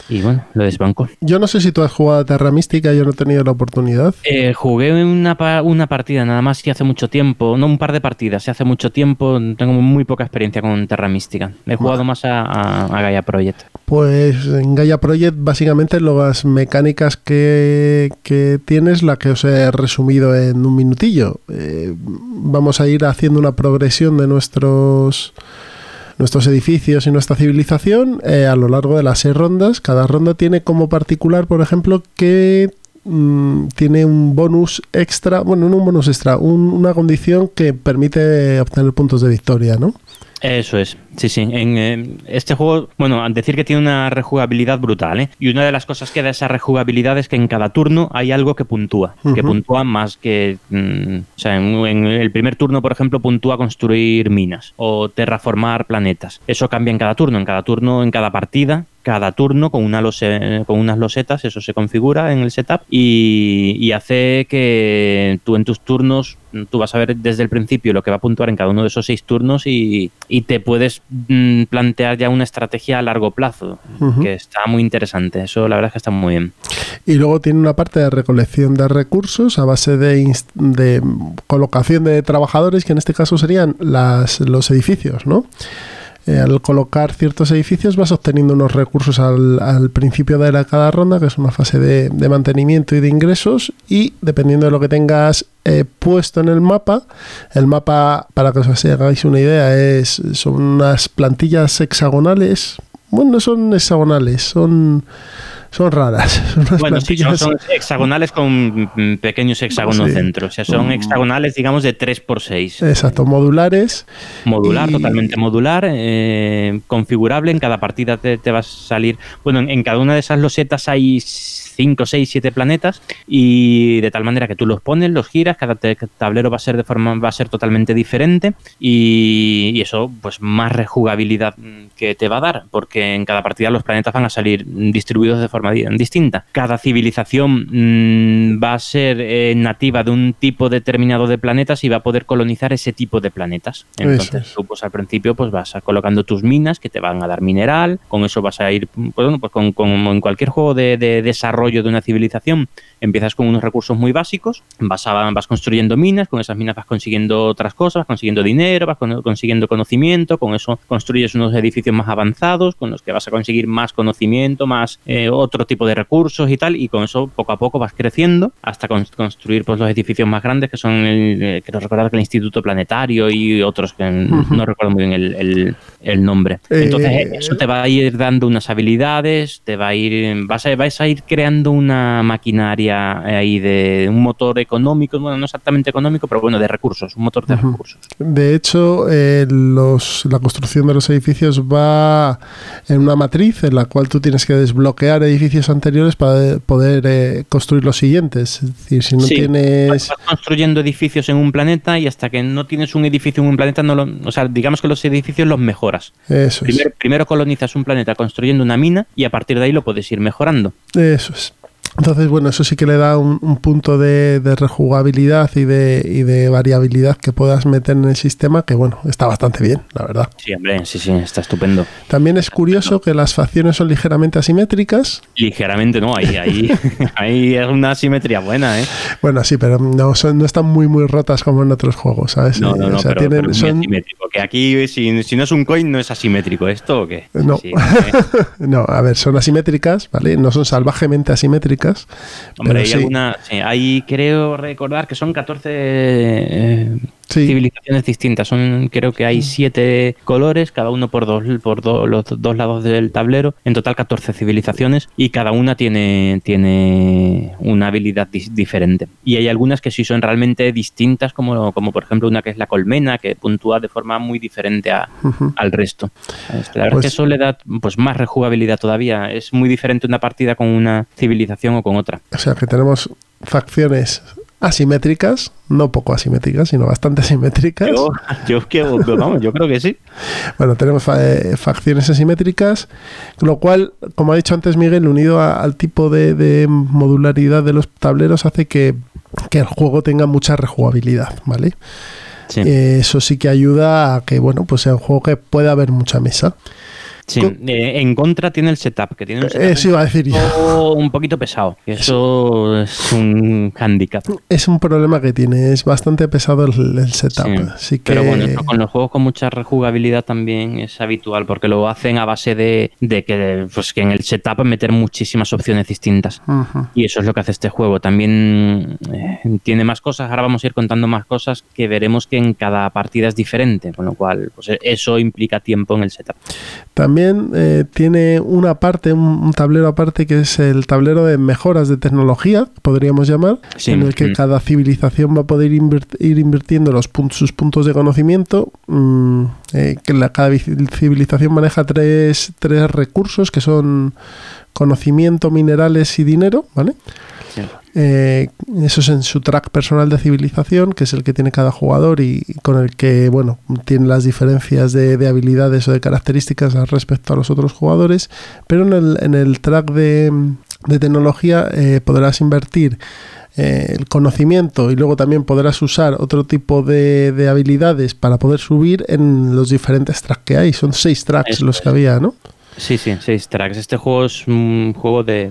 Speaker 2: Y bueno, lo desbanco.
Speaker 1: Yo no sé si tú has jugado a Terra Mística, yo no he tenido la oportunidad.
Speaker 2: Eh, jugué una, una partida nada más y hace mucho tiempo, no un par de partidas, hace mucho tiempo, tengo muy poca experiencia con Terra Mística. He jugado más a, Gaia Project.
Speaker 1: Pues en Gaia Project básicamente las mecánicas que, que tienes, la que os he resumido en un minutillo. Eh, vamos a ir haciendo una progresión de nuestros nuestros edificios y nuestra civilización eh, a lo largo de las seis rondas. Cada ronda tiene como particular, por ejemplo, que mm, tiene un bonus extra, bueno, no un bonus extra, una condición que permite obtener puntos de victoria, ¿no?
Speaker 2: Eso es, sí, sí. En eh, este juego, bueno, decir que tiene una rejugabilidad brutal, ¿eh? Y una de las cosas que da esa rejugabilidad es que en cada turno hay algo que puntúa, que puntúa más que... Mm, o sea, en, el primer turno, por ejemplo, puntúa construir minas o terraformar planetas. Eso cambia en cada turno, en cada turno, en cada partida cada turno con, una con unas losetas, eso se configura en el setup y, hace que tú en tus turnos, tú vas a ver desde el principio lo que va a puntuar en cada uno de esos seis turnos y, te puedes mm, plantear ya una estrategia a largo plazo, que está muy interesante, eso la verdad es que está muy bien.
Speaker 1: Y luego tiene una parte de recolección de recursos a base de, de colocación de trabajadores, que en este caso serían las, los edificios, ¿no? Eh, al colocar ciertos edificios vas obteniendo unos recursos al, principio de cada ronda, que es una fase de, mantenimiento y de ingresos, y dependiendo de lo que tengas eh, puesto en el mapa, el mapa, para que os hagáis una idea, es, son unas plantillas hexagonales. Bueno, son hexagonales, son son raras.
Speaker 2: bueno, sí, son, hexagonales con pequeños hexágonos dentro. O sea, son mm. hexagonales, digamos, de 3x6.
Speaker 1: Exacto, modulares.
Speaker 2: Modular, totalmente modular, eh, configurable. En cada partida te, te va a salir. Bueno, en, cada una de esas losetas hay 5, 6, 7 planetas y de tal manera que tú los pones, los giras, cada tablero va a ser de forma va a ser totalmente diferente y, eso pues más rejugabilidad que te va a dar porque en cada partida los planetas van a salir distribuidos de forma distinta. Cada civilización mm, va a ser eh, nativa de un tipo determinado de planetas y va a poder colonizar ese tipo de planetas. Entonces tú pues al principio pues vas a colocando tus minas que te van a dar mineral, con eso vas a ir, pues, bueno, pues con, en cualquier juego de desarrollo de una civilización, empiezas con unos recursos muy básicos, vas, vas construyendo minas, con esas minas vas consiguiendo otras cosas, vas consiguiendo dinero, vas consiguiendo conocimiento, con eso construyes unos edificios más avanzados, con los que vas a conseguir más conocimiento, más eh, otro tipo de recursos y tal, y con eso poco a poco vas creciendo hasta construir pues, los edificios más grandes, que son, el, eh, quiero recordar que el Instituto Planetario y otros que no recuerdo muy bien el, el, nombre. Entonces, eh, eso te va a ir dando unas habilidades, te va a ir, vas a, vas a ir creando una maquinaria ahí de un motor económico, bueno, no exactamente económico, pero bueno, de recursos, un motor de recursos.
Speaker 1: De hecho, eh, los, la construcción de los edificios va en una matriz en la cual tú tienes que desbloquear edificios anteriores para poder eh, construir los siguientes. Es decir, si no tienes...
Speaker 2: Vas construyendo edificios en un planeta y hasta que no tienes un edificio en un planeta, no lo, o sea, digamos que los edificios los mejoras.
Speaker 1: Eso
Speaker 2: primero, primero colonizas un planeta construyendo una mina y a partir de ahí lo puedes ir mejorando.
Speaker 1: Eso es. Entonces, bueno, eso sí que le da un, punto de, rejugabilidad y de, y de, variabilidad que puedas meter en el sistema que, bueno, está bastante bien, la verdad.
Speaker 2: Sí, hombre, sí, sí, está estupendo.
Speaker 1: También es curioso que las facciones son ligeramente asimétricas.
Speaker 2: Ligeramente, no, ahí, ahí, ahí es una asimetría buena, ¿eh?
Speaker 1: Bueno, sí, pero no, son, no están muy, muy rotas como en otros juegos, ¿sabes?
Speaker 2: No, no, no, pero, tienen, son... asimétrico. Que aquí, si, si, no es un coin, no es asimétrico. ¿Esto o qué?
Speaker 1: No. no, a ver, son asimétricas, ¿vale? No son salvajemente asimétricas
Speaker 2: Hombre, hay alguna. ahí creo recordar que son 14 eh, civilizaciones distintas. Son, creo que hay siete colores, cada uno por dos, por los dos lados del tablero. En total 14 civilizaciones y cada una tiene, tiene una habilidad diferente. Y hay algunas que sí son realmente distintas, como, como por ejemplo una que es la colmena, que puntúa de forma muy diferente al resto. La verdad es que pues eso le da pues, más rejugabilidad todavía. Es muy diferente una partida con una civilización o con otra.
Speaker 1: O sea que tenemos facciones asimétricas, no poco asimétricas, sino bastante asimétricas.
Speaker 2: Yo, yo, creo que sí.
Speaker 1: Bueno, tenemos eh, facciones asimétricas, lo cual, como ha dicho antes Miguel, unido al tipo de, modularidad de los tableros, hace que, el juego tenga mucha rejugabilidad, ¿vale? Eh, eso sí que ayuda a que, bueno, pues sea un juego que pueda haber mucha mesa.
Speaker 2: Sí, eh, en contra tiene el setup, que tiene un
Speaker 1: setup eso iba a decir
Speaker 2: un poquito pesado. Eso es un handicap.
Speaker 1: Es un problema que tiene, es bastante pesado el, setup. Sí.
Speaker 2: Pero bueno, con los juegos con mucha rejugabilidad también es habitual, porque lo hacen a base de, que, pues, que en el setup meter muchísimas opciones distintas. Y eso es lo que hace este juego. También eh, tiene más cosas, ahora vamos a ir contando más cosas que veremos que en cada partida es diferente, con lo cual pues, eso implica tiempo en el setup.
Speaker 1: También también eh, tiene una parte, un, tablero aparte que es el tablero de mejoras de tecnología, podríamos llamar, en el que mm. cada civilización va a poder ir invirtiendo los puntos, sus puntos de conocimiento. Mm, eh, que la, cada civilización maneja tres, tres recursos que son conocimiento, minerales y dinero, ¿vale? Eh, eso es en su track personal de civilización, que es el que tiene cada jugador y, con el que, bueno, tiene las diferencias de, habilidades o de características respecto a los otros jugadores. Pero en el, en el track de, tecnología eh, podrás invertir eh, el conocimiento y luego también podrás usar otro tipo de, habilidades para poder subir en los diferentes tracks que hay. Son seis tracks los que había, ¿no?
Speaker 2: Sí, sí, seis tracks. Este juego es un juego de,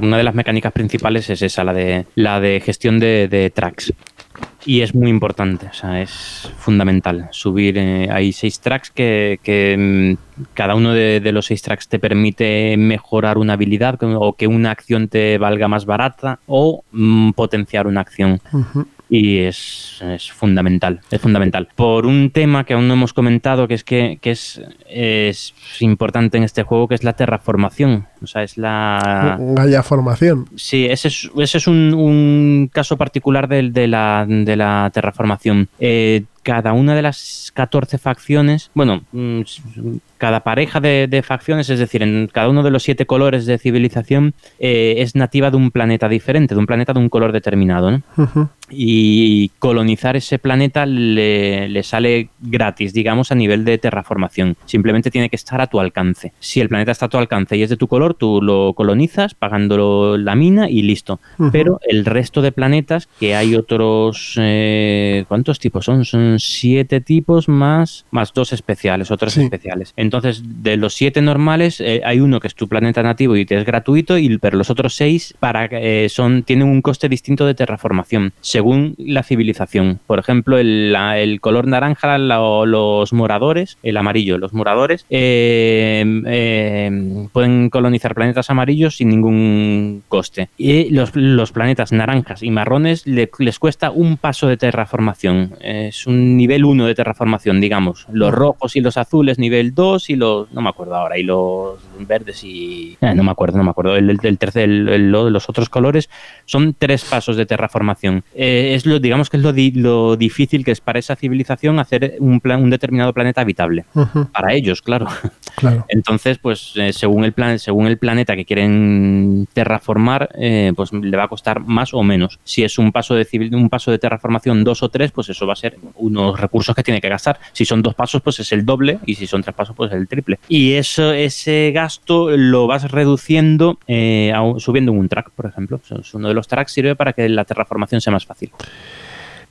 Speaker 2: una de las mecánicas principales es esa, la de la de gestión de, tracks. Y es muy importante, o sea, es fundamental subir. Eh, hay seis tracks que, mm, cada uno de, los seis tracks te permite mejorar una habilidad o que una acción te valga más barata o mm, potenciar una acción. Y es, es, fundamental, es fundamental. Por un tema que aún no hemos comentado, que es que, que es, es, importante en este juego, que es la terraformación. O sea, es la...
Speaker 1: Gaia formación.
Speaker 2: Sí, ese es, ese es un, un caso particular de, de, la, de la terraformación. Eh, cada una de las 14 facciones, bueno, mm, cada pareja de, facciones, es decir, en cada uno de los siete colores de civilización, eh, es nativa de un planeta diferente, de un planeta de un color determinado. ¿no? Y colonizar ese planeta le, sale gratis, digamos, a nivel de terraformación. Simplemente tiene que estar a tu alcance. Si el planeta está a tu alcance y es de tu color, tú lo colonizas pagando la mina y listo. Pero el resto de planetas, que hay otros... Eh, ¿Cuántos tipos son? Son siete tipos más, más dos especiales, otros especiales. Entonces, de los siete normales, eh, hay uno que es tu planeta nativo y te es gratuito, y, pero los otros seis para, eh, son, tienen un coste distinto de terraformación, según la civilización. Por ejemplo, el, el color naranja, los moradores, el amarillo, los moradores, eh, pueden colonizar planetas amarillos sin ningún coste. Y los, los planetas naranjas y marrones les cuesta un paso de terraformación. Es un nivel 1 de terraformación, digamos. Los rojos y los azules, nivel 2 y los, no me acuerdo ahora, y los verdes y... Eh, no me acuerdo, no me acuerdo. El, el, tercer, el, los otros colores son tres pasos de terraformación. Eh, es lo, digamos que es lo, lo, difícil que es para esa civilización hacer un, plan, un determinado planeta habitable. Para ellos, claro. claro. Entonces, pues eh, según, el plan, según el planeta que quieren terraformar, pues le va a costar más o menos. Si es un paso de, civil, un paso de terraformación dos o tres, pues eso va a ser unos recursos que tiene que gastar. Si son dos pasos, pues es el doble, y si son tres pasos, pues el triple. Y eso, ese gasto lo vas reduciendo eh, subiendo un track, por ejemplo. uno de los tracks sirve para que la terraformación sea más fácil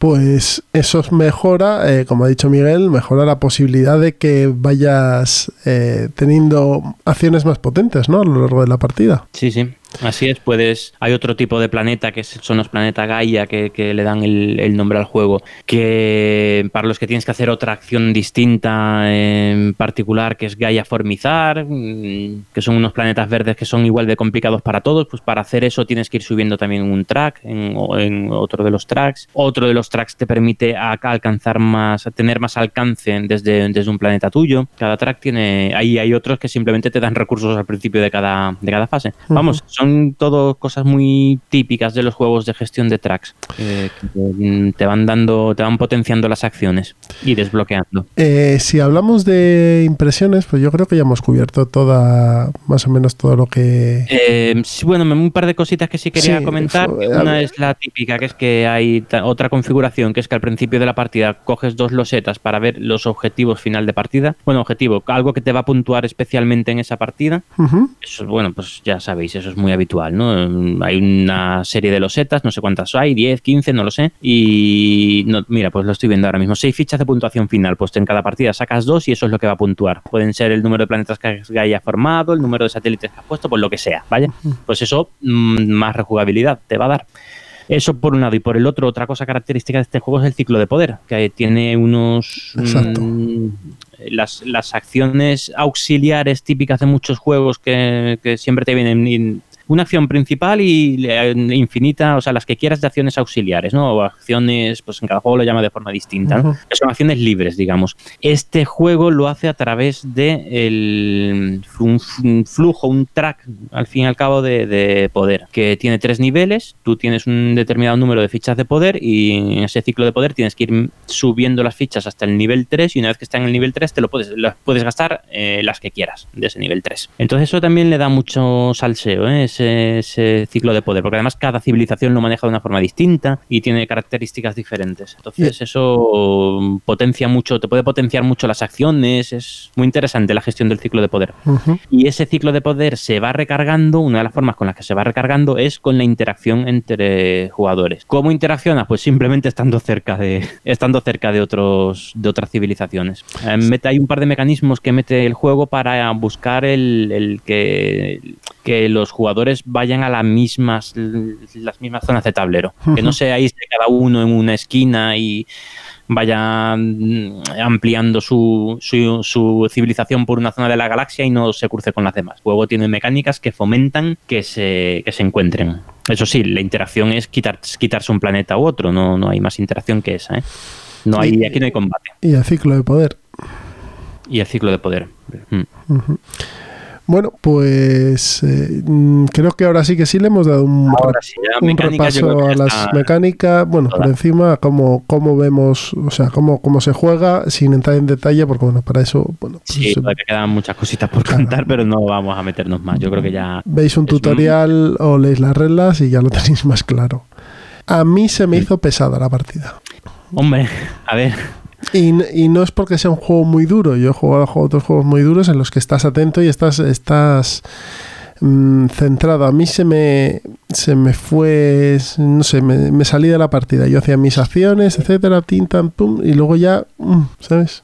Speaker 1: pues eso mejora, eh, como ha dicho Miguel, mejora la posibilidad de que vayas eh, teniendo acciones más potentes, ¿no? A lo largo de la partida.
Speaker 2: Sí, sí. Así es, puedes. Hay otro tipo de planeta que son los planetas Gaia que, le dan el, nombre al juego, que para los que tienes que hacer otra acción distinta en particular, que es Gaia formizar, mm, que son unos planetas verdes que son igual de complicados para todos, pues para hacer eso tienes que ir subiendo también un track, en, en otro de los tracks. Otro de los tracks te permite alcanzar más, tener más alcance desde, desde un planeta tuyo. Cada track tiene. Ahí hay otros que simplemente te dan recursos al principio de cada, de cada fase. Vamos, son son todo cosas muy típicas de los juegos de gestión de tracks. que te van dando, te van potenciando las acciones y desbloqueando.
Speaker 1: Eh, si hablamos de impresiones, pues yo creo que ya hemos cubierto toda, más o menos todo lo que.
Speaker 2: Eh, bueno, un par de cositas que sí quería comentar. Una es la típica, que es que hay otra configuración, que es que al principio de la partida coges dos losetas para ver los objetivos final de partida. Bueno, objetivo, algo que te va a puntuar especialmente en esa partida. Eso, bueno, pues ya sabéis, eso es muy habitual, ¿no? Hay una serie de losetas, no sé cuántas hay, 10, 15, no lo sé. Y no, mira, pues lo estoy viendo ahora mismo. Seis fichas de puntuación final. Pues en cada partida sacas dos y eso es lo que va a puntuar. Pueden ser el número de planetas que haya formado, el número de satélites que has puesto, pues lo que sea, ¿vale? Pues eso, mm, más rejugabilidad te va a dar. Eso por un lado. Y por el otro, otra cosa característica de este juego es el ciclo de poder, que tiene unos... Mm, las, las, acciones auxiliares típicas de muchos juegos que, que siempre te vienen una acción principal y infinita, o sea, las que quieras de acciones auxiliares, ¿no? O acciones, pues en cada juego lo llama de forma distinta, que son acciones libres, digamos. Este juego lo hace a través de el, un, flujo, un track, al fin y al cabo, de, poder, que tiene tres niveles, tú tienes un determinado número de fichas de poder y en ese ciclo de poder tienes que ir subiendo las fichas hasta el nivel 3 y una vez que está en el nivel 3 te lo puedes, las puedes gastar eh, las que quieras de ese nivel 3. Entonces eso también le da mucho salseo, ¿eh? Ese, ciclo de poder, porque además cada civilización lo maneja de una forma distinta y tiene características diferentes. Entonces eso potencia mucho, te puede potenciar mucho las acciones, es muy interesante la gestión del ciclo de poder. Y ese ciclo de poder se va recargando, una de las formas con las que se va recargando es con la interacción entre jugadores. ¿Cómo interacciona? Pues simplemente estando cerca de, estando cerca de, otros, de otras civilizaciones. Eh, mete, hay un par de mecanismos que mete el juego para buscar el, el que, que los jugadores vayan a las mismas, las mismas zonas de tablero. Que no se aísle cada uno en una esquina y vaya mm, ampliando su, su, civilización por una zona de la galaxia y no se cruce con las demás. El juego tiene mecánicas que fomentan que se, que se encuentren. Eso sí, la interacción es quitar, quitarse un planeta u otro, no, no hay más interacción que esa. ¿eh? No hay, aquí no hay combate.
Speaker 1: Y el ciclo de poder.
Speaker 2: Y el ciclo de poder. Mm.
Speaker 1: Bueno, pues eh, mm, creo que ahora sí que sí le hemos dado un, repaso a las mecánicas. Bueno, por encima, cómo, cómo vemos, o sea, cómo, cómo se juega, sin entrar en detalle, porque bueno, para eso. Bueno,
Speaker 2: pues sí, quedan muchas cositas por contar, pero no vamos a meternos más. Yo creo que ya.
Speaker 1: Veis un tutorial o leéis las reglas y ya lo tenéis más claro. A mí se me hizo pesada la partida.
Speaker 2: Hombre, a ver.
Speaker 1: Y, no es porque sea un juego muy duro. Yo he jugado otros juegos muy duros en los que estás atento y estás, estás mm, centrado. A mí se me, se me fue, no sé, me, salí de la partida. Yo hacía mis acciones, etcétera, tin, pum, y luego ya, mm, ¿sabes?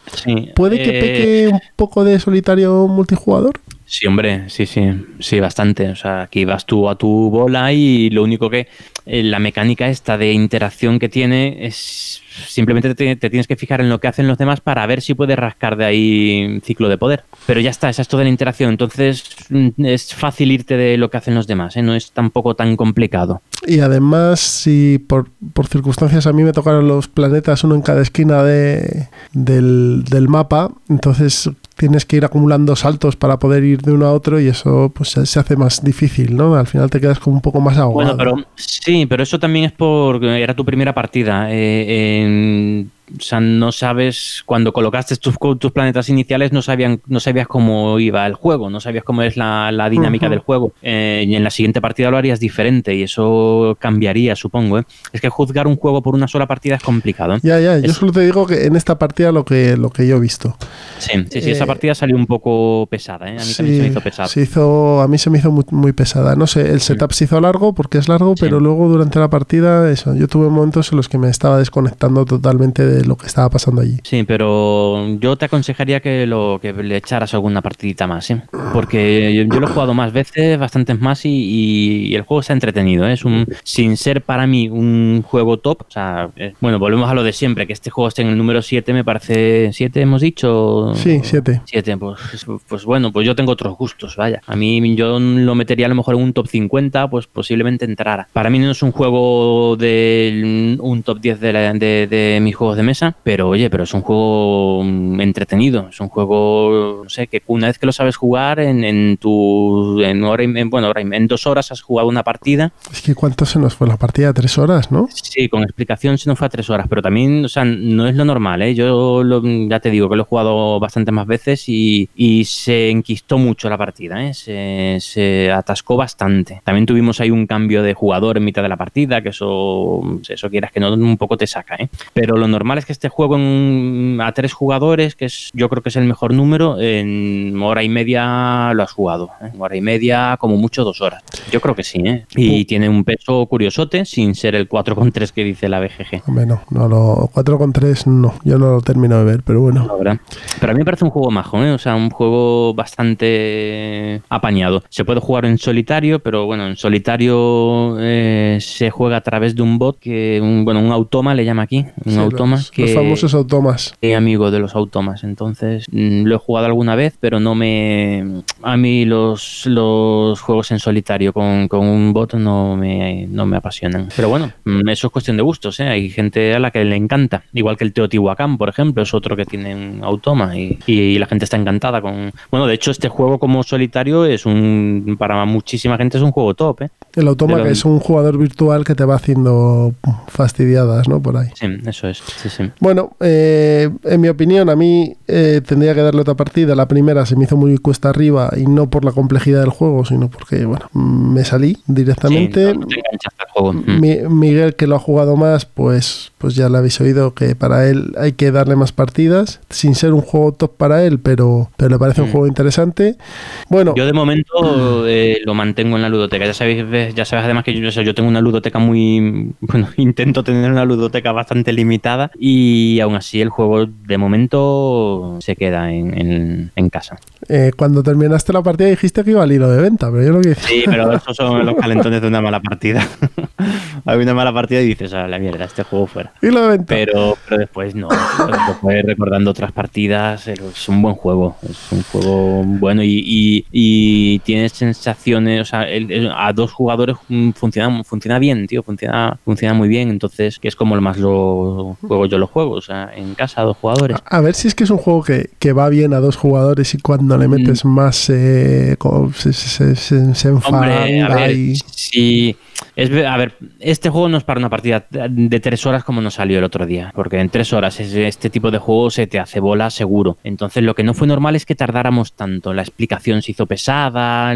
Speaker 1: ¿Puede que peque eh, un poco de solitario multijugador?
Speaker 2: Sí, hombre, sí, sí, sí, bastante. O sea, aquí vas tú a tu bola y lo único que eh, la mecánica esta de interacción que tiene es simplemente te, tienes que fijar en lo que hacen los demás para ver si puedes rascar de ahí ciclo de poder. Pero ya está, esa es toda la interacción. Entonces mm, es fácil irte de lo que hacen los demás, ¿eh? no es tampoco tan complicado.
Speaker 1: Y además, si por, circunstancias a mí me tocaron los planetas uno en cada esquina de, del, del mapa, entonces tienes que ir acumulando saltos para poder ir de uno a otro y eso pues se hace más difícil, ¿no? Al final te quedas como un poco más ahogado.
Speaker 2: Bueno, pero sí, pero eso también es porque era tu primera partida. Eh, o sea, no sabes, cuando colocaste tus, tus planetas iniciales, no, sabían, no sabías cómo iba el juego, no sabías cómo es la, dinámica del juego. Eh, y en la siguiente partida lo harías diferente y eso cambiaría, supongo. ¿eh? Es que juzgar un juego por una sola partida es complicado. ¿eh?
Speaker 1: Ya, ya, yo solo te digo que en esta partida lo que, lo que yo he visto.
Speaker 2: Sí, sí, sí, esa partida salió un poco pesada. A mí también se me hizo pesada.
Speaker 1: Se hizo, a mí se me hizo muy, pesada. No sé, el setup se hizo largo porque es largo, pero luego durante la partida, eso, yo tuve momentos en los que me estaba desconectando totalmente de lo que estaba pasando allí.
Speaker 2: Sí, pero yo te aconsejaría que lo que le echaras alguna partidita más, ¿eh? porque yo, lo he jugado más veces, bastantes más y, el juego está entretenido. ¿eh? Es un sin ser para mí un juego top. O sea, eh, bueno, volvemos a lo de siempre, que este juego esté en el número 7, me parece 7 hemos dicho.
Speaker 1: Sí, 7.
Speaker 2: 7, pues, pues bueno, pues yo tengo otros gustos, vaya. A mí yo lo metería a lo mejor en un top 50, pues posiblemente entrara. Para mí no es un juego de un top 10 de, de mis juegos de mesa, pero oye, pero es un juego mm, entretenido, es un juego, no sé, que una vez que lo sabes jugar en, en tu, en hora y, bueno, en dos horas has jugado una partida.
Speaker 1: Es que cuánto se nos fue la partida, tres horas, ¿no?
Speaker 2: Sí, con explicación se nos fue a tres horas, pero también, o sea, no es lo normal, ¿eh? Yo ya te digo que lo he jugado bastante más veces y, y se enquistó mucho la partida, ¿eh? Se, se, atascó bastante. También tuvimos ahí un cambio de jugador en mitad de la partida, que eso, eso quieras que no, un poco te saca, ¿eh? Pero lo normal es que este juego juego a tres jugadores, que es yo creo que es el mejor número, en hora y media lo has jugado. ¿eh? Hora y media, como mucho dos horas. Yo creo que sí, ¿eh? Y tiene un peso curiosote, sin ser el 4,3 que dice la BGG.
Speaker 1: Hombre, no, no lo, 4,3 no, yo no lo termino de ver, pero bueno.
Speaker 2: pero a mí me parece un juego majo, ¿eh? O sea, un juego bastante apañado. Se puede jugar en solitario, pero bueno, en solitario eh, se juega a través de un bot que, un, bueno, un automa le llama aquí, un automa que
Speaker 1: famosos automas.
Speaker 2: amigo de los automas, entonces mm, lo he jugado alguna vez, pero no me... A mí los, los juegos en solitario con, un bot no me, no me apasionan. Pero bueno, mm, eso es cuestión de gustos, ¿eh? Hay gente a la que le encanta. Igual que el Teotihuacán, por ejemplo, es otro que tiene un automa y, y la gente está encantada con... Bueno, de hecho este juego como solitario es un... Para muchísima gente es un juego top, ¿eh?
Speaker 1: El automa que es un jugador virtual que te va haciendo fastidiadas, ¿no? Por ahí.
Speaker 2: Sí, eso es. Sí, sí.
Speaker 1: Bueno, eh, en mi opinión, a mí eh, tendría que darle otra partida. La primera se me hizo muy cuesta arriba y no por la complejidad del juego, sino porque, bueno, me salí directamente. Miguel, que lo ha jugado más, pues, pues ya le habéis oído que para él hay que darle más partidas. Sin ser un juego top para él, pero, pero le parece un mm. juego interesante. Bueno.
Speaker 2: Yo de momento eh, lo mantengo en la ludoteca. Ya sabéis, ya sabes además que yo, yo tengo una ludoteca muy. Bueno, intento tener una ludoteca bastante limitada y aún así el juego de momento se queda en, en, casa.
Speaker 1: Eh, cuando terminaste la partida dijiste que iba al hilo de venta, pero yo lo que
Speaker 2: Sí, pero esos son los calentones de una mala partida. Hay una mala partida y dices, a la mierda, este juego fuera.
Speaker 1: Hilo de venta.
Speaker 2: Pero, pero después no. Después recordando otras partidas, es un buen juego. Es un juego bueno y, y, tienes sensaciones, o sea, a dos jugadores funciona, funciona bien, tío, funciona, funciona muy bien. Entonces, que es como lo más lo juego yo los juegos, o sea, en casa, dos jugadores.
Speaker 1: A, ver si es que es un juego que, que, va bien a dos jugadores y cuando le metes mm. más eh, se, se, se, se enfada.
Speaker 2: y... si es, a ver, este juego no es para una partida de tres horas como nos salió el otro día, porque en tres horas este tipo de juego se te hace bola seguro. Entonces lo que no fue normal es que tardáramos tanto. La explicación se hizo pesada.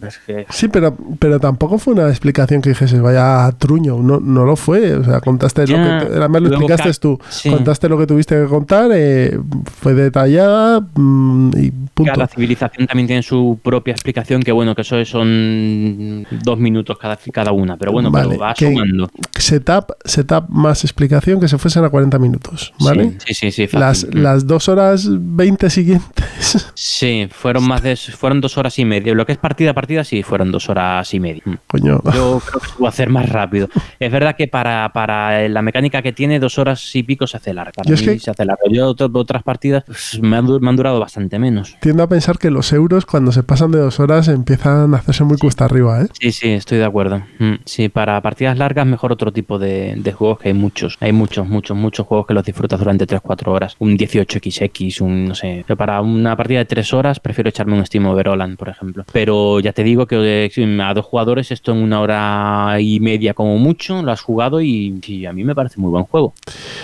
Speaker 1: Pues sí, pero, pero tampoco fue una explicación que dijese vaya truño, no, no lo fue. O sea, contaste lo que, además lo explicaste tú, contaste lo que tuviste que contar, eh, fue detallada mm, y punto.
Speaker 2: Cada civilización también tiene su propia explicación, que bueno, que eso son dos minutos cada cada una, pero bueno, va sumando.
Speaker 1: Setup, setup más explicación que se fuesen a 40 minutos, ¿vale?
Speaker 2: Sí, sí, sí.
Speaker 1: Las, las dos horas 20 siguientes.
Speaker 2: Sí, fueron más de, fueron dos horas y media. Lo que es partida a partida, sí, fueron dos horas y media. Mm.
Speaker 1: Coño.
Speaker 2: Yo creo que puedo hacer más rápido. Es verdad que para, para la mecánica que tiene, dos horas y pico se hace larga. Yo se hace larga. Yo otras partidas pues, me, han, me, han, durado bastante menos.
Speaker 1: Tiendo a pensar que los euros, cuando se pasan de dos horas, empiezan a hacerse muy cuesta arriba, ¿eh?
Speaker 2: Sí, sí, estoy de acuerdo. Sí, para partidas largas mejor otro tipo de, juegos que hay muchos. Hay muchos, muchos, muchos juegos que los disfrutas durante 3-4 horas. Un 18XX, un no sé. Pero para una partida de 3 horas prefiero echarme un Steam Overland, por ejemplo. Pero ya te digo que eh, a dos jugadores esto en una hora y media como mucho lo has jugado y, y a mí me parece muy buen juego.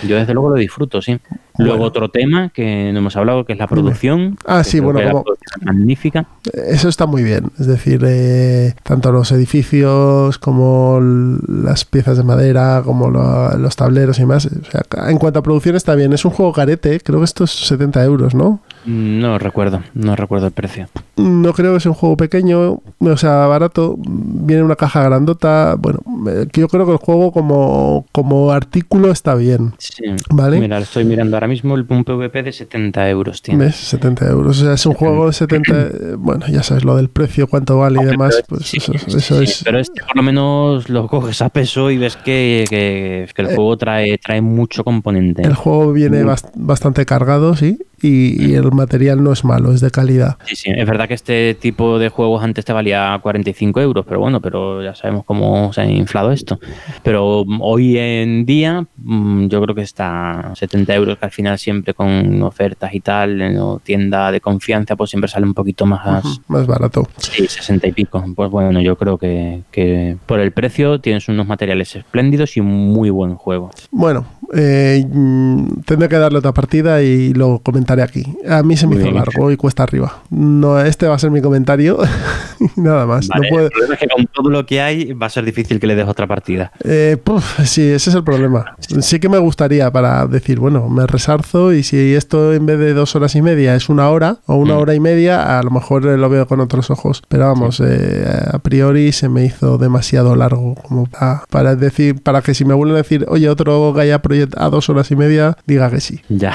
Speaker 2: Yo desde luego lo disfruto, sí. Luego otro tema que no hemos hablado, que es la producción.
Speaker 1: Ah, sí, bueno, como...
Speaker 2: magnífica.
Speaker 1: Eso está muy bien. Es decir, eh, tanto los edificios como las piezas de madera, como los tableros y más. O sea, en cuanto a producción está bien. Es un juego carete, creo que esto es 70 euros, ¿no?
Speaker 2: No recuerdo, no recuerdo el precio.
Speaker 1: No creo que sea un juego pequeño, o sea, barato. Viene una caja grandota. Bueno, eh, yo creo que el juego como, como artículo está bien.
Speaker 2: Sí. ¿Vale? Mira, estoy mirando ahora mismo el un PvP de 70 euros.
Speaker 1: Tiene. ¿Ves? 70 euros. O sea, es un juego de 70. bueno, ya sabes lo del precio, cuánto vale y demás. Pues eso, es.
Speaker 2: Pero este por lo menos lo coges a peso y ves que, que, el eh, juego trae, trae mucho componente.
Speaker 1: El juego viene bastante cargado, sí y, el material no es malo, es de calidad.
Speaker 2: Sí, sí, es verdad que este tipo de juegos antes te valía 45 euros, pero bueno, pero ya sabemos cómo se ha inflado esto. Pero hoy en día mm, yo creo que está 70 euros, que al final siempre con ofertas y tal, en tienda de confianza, pues siempre sale un poquito más...
Speaker 1: más barato.
Speaker 2: Sí, 60 y pico. Pues bueno, yo creo que, que por el precio tienes unos materiales espléndidos y un muy buen juego.
Speaker 1: Bueno, eh, mm, tendré que darle otra partida y lo comentaré aquí. A mí se me hizo largo y cuesta arriba. No, este va a ser mi comentario nada más. no
Speaker 2: puede... que con todo lo que hay va a ser difícil que le des otra partida.
Speaker 1: Eh, sí, ese es el problema. Sí que me gustaría para decir, bueno, me resarzo y si esto en vez de dos horas y media es una hora o una mm. hora y media, a lo mejor lo veo con otros ojos. Pero vamos, eh, a priori se me hizo demasiado largo como para, para decir, para que si me vuelven a decir, oye, otro Gaia Project a dos horas y media, diga que sí.
Speaker 2: Ya.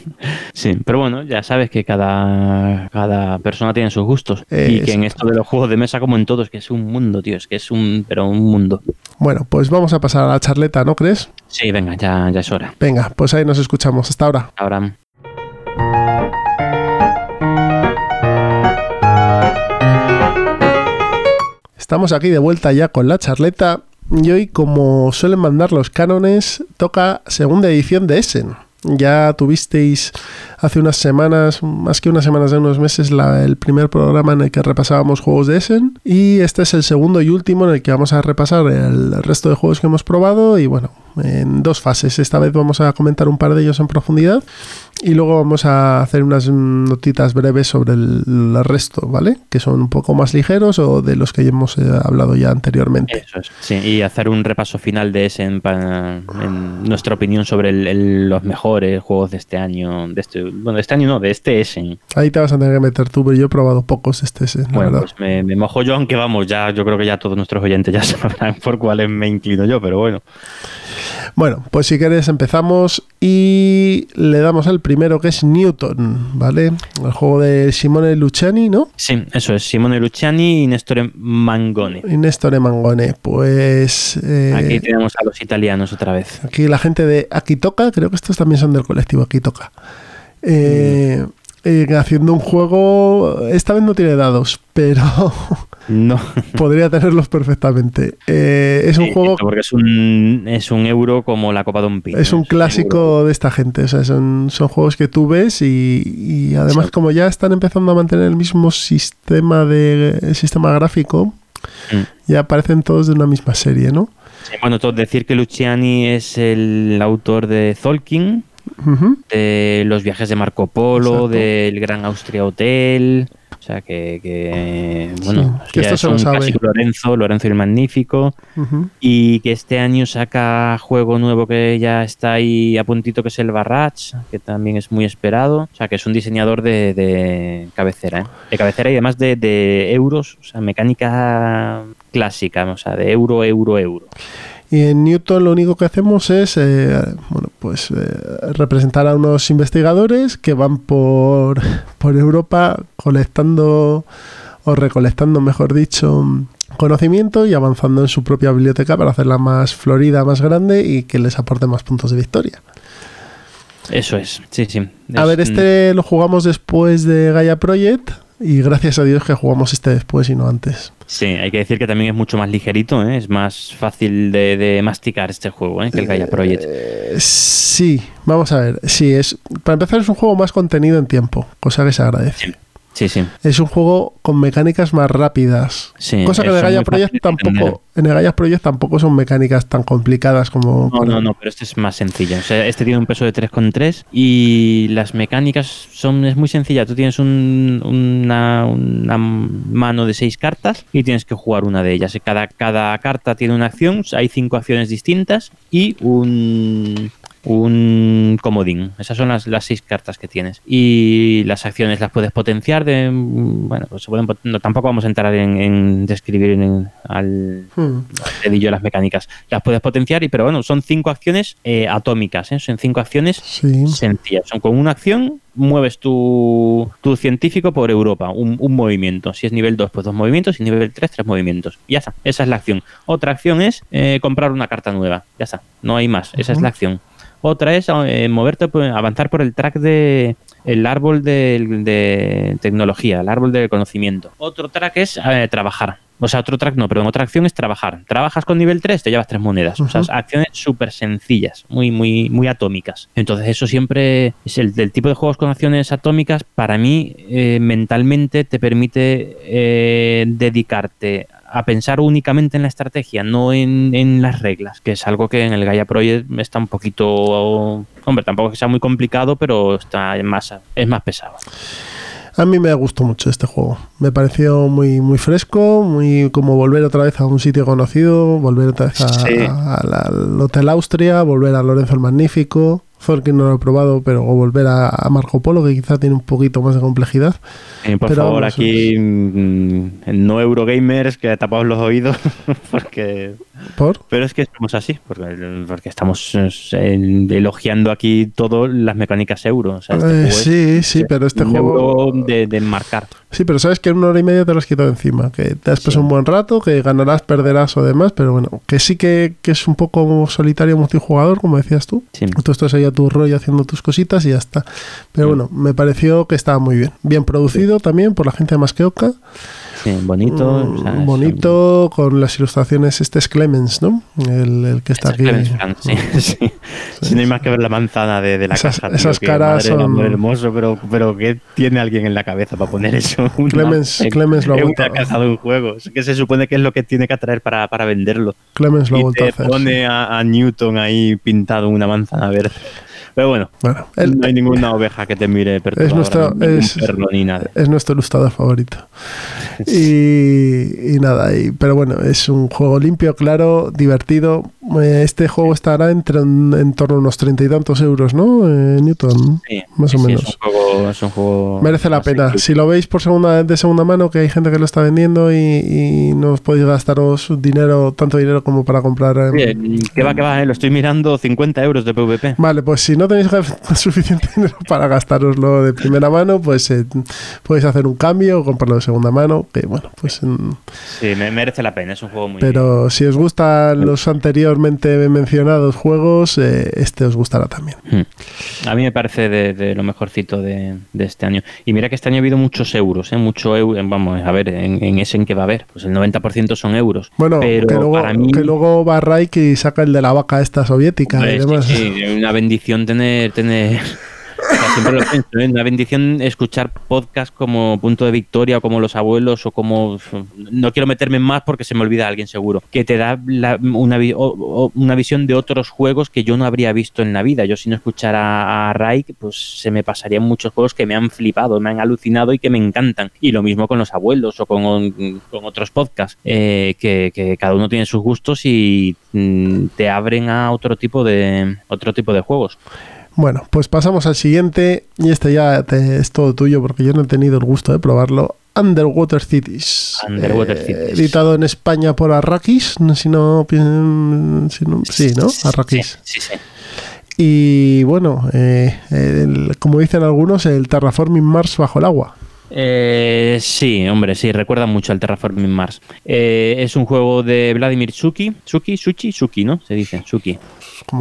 Speaker 2: sí, pero bueno, ya sabes que cada, cada persona tiene sus gustos. y que en esto de los juegos de mesa, como en todos, que es un mundo, tío, es que es un, pero un mundo.
Speaker 1: Bueno, pues vamos a pasar a la charleta, ¿no crees?
Speaker 2: Sí, venga, ya, ya es hora.
Speaker 1: Venga, pues ahí nos escuchamos. Hasta ahora.
Speaker 2: Ahora.
Speaker 1: Estamos aquí de vuelta ya con la charleta y hoy, como suelen mandar los cánones, toca segunda edición de Essen. Ya tuvisteis hace unas semanas, más que unas semanas de unos meses, el primer programa en el que repasábamos juegos de Essen. Y este es el segundo y último en el que vamos a repasar el resto de juegos que hemos probado. Y bueno, en dos fases. Esta vez vamos a comentar un par de ellos en profundidad y luego vamos a hacer unas notitas breves sobre el, resto, ¿vale? Que son un poco más ligeros o de los que hemos eh, hablado ya anteriormente.
Speaker 2: Eso es, sí, y hacer un repaso final de ese en, nuestra opinión sobre los mejores juegos de este año, de este, bueno, de este año no, de este Essen.
Speaker 1: Ahí te vas a tener que meter tú, pero yo he probado pocos este Essen.
Speaker 2: Bueno, pues me, me, mojo yo, aunque vamos, ya yo creo que ya todos nuestros oyentes ya sabrán por cuáles me inclino yo, pero bueno.
Speaker 1: Bueno, pues si quieres empezamos y le damos al primero que es Newton, ¿vale? El juego de Simone Luciani, ¿no?
Speaker 2: Sí, eso es, Simone Luciani y Nestore Mangone.
Speaker 1: Y Nestore Mangone, pues...
Speaker 2: Eh, aquí tenemos a los italianos otra vez.
Speaker 1: Aquí la gente de Akitoka, creo que estos también son del colectivo Akitoka. Eh, mm. Eh, haciendo un juego. Esta vez no tiene dados, pero.
Speaker 2: No.
Speaker 1: podría tenerlos perfectamente. Eh, es un juego.
Speaker 2: Porque es un, es un euro como la Copa de un
Speaker 1: Es un clásico de esta gente. O sea, son, son juegos que tú ves y, además, como ya están empezando a mantener el mismo sistema de sistema gráfico, mm. ya aparecen todos de una misma serie, ¿no?
Speaker 2: bueno, decir que Luciani es el autor de Zolkin de los viajes de Marco Polo, del Gran Austria Hotel. O sea que, bueno,
Speaker 1: que esto es un
Speaker 2: Lorenzo, Lorenzo el Magnífico, y que este año saca juego nuevo que ya está ahí a puntito, que es el Barrach, que también es muy esperado. O sea que es un diseñador de, cabecera, ¿eh? de cabecera y además de, de euros, o sea, mecánica clásica, o sea, de euro, euro, euro.
Speaker 1: Y en Newton lo único que hacemos es eh, bueno, pues, eh, representar a unos investigadores que van por, por Europa colectando o recolectando, mejor dicho, conocimiento y avanzando en su propia biblioteca para hacerla más florida, más grande y que les aporte más puntos de victoria.
Speaker 2: Eso es, sí, sí.
Speaker 1: a ver, este lo jugamos después de Gaia Project y gracias a Dios que jugamos este después y no antes.
Speaker 2: Sí, hay que decir que también es mucho más ligerito, ¿eh? es más fácil de, masticar este juego ¿eh? que el Gaia Project.
Speaker 1: Eh, sí, vamos a ver. Sí, es para empezar es un juego más contenido en tiempo, cosa que se agradece.
Speaker 2: Sí, sí.
Speaker 1: Es un juego con mecánicas más rápidas. cosa que en el Gaia Project tampoco, en el Gaia Project tampoco son mecánicas tan complicadas como.
Speaker 2: No, no, no, pero este es más sencillo. O sea, este tiene un peso de 3,3 y las mecánicas son es muy sencilla. Tú tienes una, una, mano de seis cartas y tienes que jugar una de ellas. Cada, cada carta tiene una acción, hay cinco acciones distintas y un un comodín. Esas son las, las, seis cartas que tienes. Y las acciones las puedes potenciar. De, bueno, pues se pueden, tampoco vamos a entrar en, describir en al hmm. dedillo las mecánicas. Las puedes potenciar, y pero bueno, son cinco acciones eh, atómicas. ¿eh? Son cinco acciones sencillas. Son con una acción mueves tu, tu científico por Europa, un, movimiento. Si es nivel 2, pues dos movimientos, y nivel 3, tres movimientos. ya está, esa es la acción. Otra acción es eh, comprar una carta nueva. Ya está, no hay más, esa es la acción. Otra es eh, moverte, avanzar por el track de el árbol de, tecnología, el árbol de conocimiento. Otro track es eh, trabajar. O sea, otro track no, pero otra acción es trabajar. Trabajas con nivel 3, te llevas tres monedas. O sea, acciones súper sencillas, muy, muy, muy atómicas. Entonces, eso siempre es el del tipo de juegos con acciones atómicas. Para mí, eh, mentalmente te permite dedicarte a pensar únicamente en la estrategia, no en, las reglas, que es algo que en el Gaia Project está un poquito, hombre, tampoco que sea muy complicado, pero está más, es más pesado.
Speaker 1: A mí me gustó mucho este juego. Me pareció muy, muy fresco, muy como volver otra vez a un sitio conocido, volver otra vez al Hotel Austria, volver a Lorenzo el Magnífico. Que no lo he probado, pero volver a, Marco Polo, que quizá tiene un poquito más de complejidad.
Speaker 2: por favor, aquí mm, no Eurogamers, que tapamos los oídos, porque
Speaker 1: ¿Por?
Speaker 2: Pero es que estamos así, porque, porque estamos eh, elogiando aquí todas las mecánicas euro. Este
Speaker 1: eh, sí, sí, pero este juego.
Speaker 2: De, de, marcar.
Speaker 1: Sí, pero sabes que en una hora y media te lo has quitado encima. Que te has pasado un buen rato, que ganarás, perderás o demás, pero bueno, que sí que, es un poco solitario multijugador, como decías tú. Sí. Tú estás ahí a tu rollo haciendo tus cositas y ya está. Pero bueno, me pareció que estaba muy bien. Bien producido también por la gente de Masqueoka.
Speaker 2: Sí, bonito.
Speaker 1: Mm, bonito, con las ilustraciones. Este es Clemens, ¿no? El, que está aquí.
Speaker 2: sí, sí. sí. no hay más que ver la manzana de, la casa.
Speaker 1: Esas caras son.
Speaker 2: hermoso, pero, pero ¿qué tiene alguien en la cabeza para poner eso?
Speaker 1: Clemens, Clemens lo ha
Speaker 2: vuelto. una casa de un juego. Que se supone que es lo que tiene que atraer para, para venderlo.
Speaker 1: Clemens lo ha
Speaker 2: vuelto
Speaker 1: a hacer.
Speaker 2: pone a, a Newton ahí pintado en una manzana verde. Pero bueno, no hay ninguna oveja que te mire
Speaker 1: es nuestro, es, es nuestro ilustrador favorito. Y, nada, y, pero bueno, es un juego limpio, claro, divertido. Eh, este juego estará entre en, torno a unos treinta y tantos euros, ¿no? Eh, Newton,
Speaker 2: sí,
Speaker 1: más o menos.
Speaker 2: Es un, juego,
Speaker 1: Merece la pena. Si lo veis por segunda de segunda mano, que hay gente que lo está vendiendo y, no os podéis gastaros dinero, tanto dinero como para comprar.
Speaker 2: Em, que va, que va, eh, lo estoy mirando 50 euros de PvP.
Speaker 1: Vale, pues si no tenéis suficiente dinero para gastároslo de primera mano, pues podéis hacer un cambio o comprarlo de segunda mano que bueno, pues...
Speaker 2: Sí, me merece la pena, es un juego muy...
Speaker 1: Pero si os gustan los anteriormente mencionados juegos, eh, este os gustará también.
Speaker 2: Hmm. A mí me parece de, lo mejorcito de, este año. Y mira que este año ha habido muchos euros, ¿eh? Mucho euro, vamos, a ver, en, ese en que va a haber, pues el 90% son euros.
Speaker 1: Bueno, pero que, luego, que luego va Raik y saca el de la vaca esta soviética. y demás.
Speaker 2: Sí, una bendición tener... tener siempre lo pienso, ¿eh? una bendición escuchar podcast como Punto de Victoria o como Los Abuelos o como... No quiero meterme más porque se me olvida alguien seguro. Que te da una, una, visión de otros juegos que yo no habría visto en la vida. Yo si no escuchara a Raik, pues se me pasarían muchos juegos que me han flipado, me han alucinado y que me encantan. Y lo mismo con Los Abuelos o con, con otros podcasts, eh, que, que, cada uno tiene sus gustos y mm, te abren a otro tipo de, otro tipo de juegos.
Speaker 1: Bueno, pues pasamos al siguiente y este ya es todo tuyo porque yo no he tenido el gusto de probarlo. Underwater Cities.
Speaker 2: Underwater eh,
Speaker 1: Editado en España por Arrakis, si no, si no sí, ¿no? Arrakis.
Speaker 2: Sí, sí,
Speaker 1: Y bueno, eh, como dicen algunos, el Terraforming Mars bajo el agua.
Speaker 2: Eh, sí, hombre, sí, recuerda mucho al Terraforming Mars. Eh, es un juego de Vladimir Suki, Suki, Suchi, Suki, ¿no? Se dice, Suki.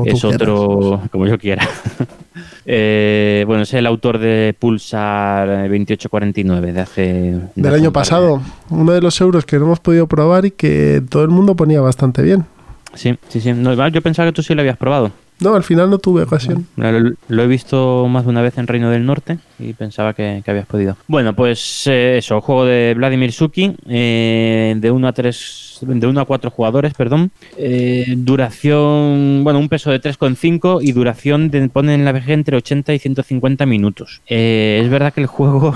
Speaker 2: Es otro, como yo quiera. eh, bueno, es el autor de Pulsar 2849 de hace...
Speaker 1: Del año pasado, uno de los euros que no hemos podido probar y que todo el mundo ponía bastante bien.
Speaker 2: Sí, sí, sí. yo pensaba que tú sí lo habías probado.
Speaker 1: No, al final no tuve ocasión.
Speaker 2: Lo, he visto más de una vez en Reino del Norte y pensaba que, habías podido. Bueno, pues eh, eso, juego de Vladimir Suki, eh, de 1 a 3, de 1 a 4 jugadores, perdón. Eh, duración, bueno, un peso de 3,5 y duración de, pone en la VG entre 80 y 150 minutos. es verdad que el juego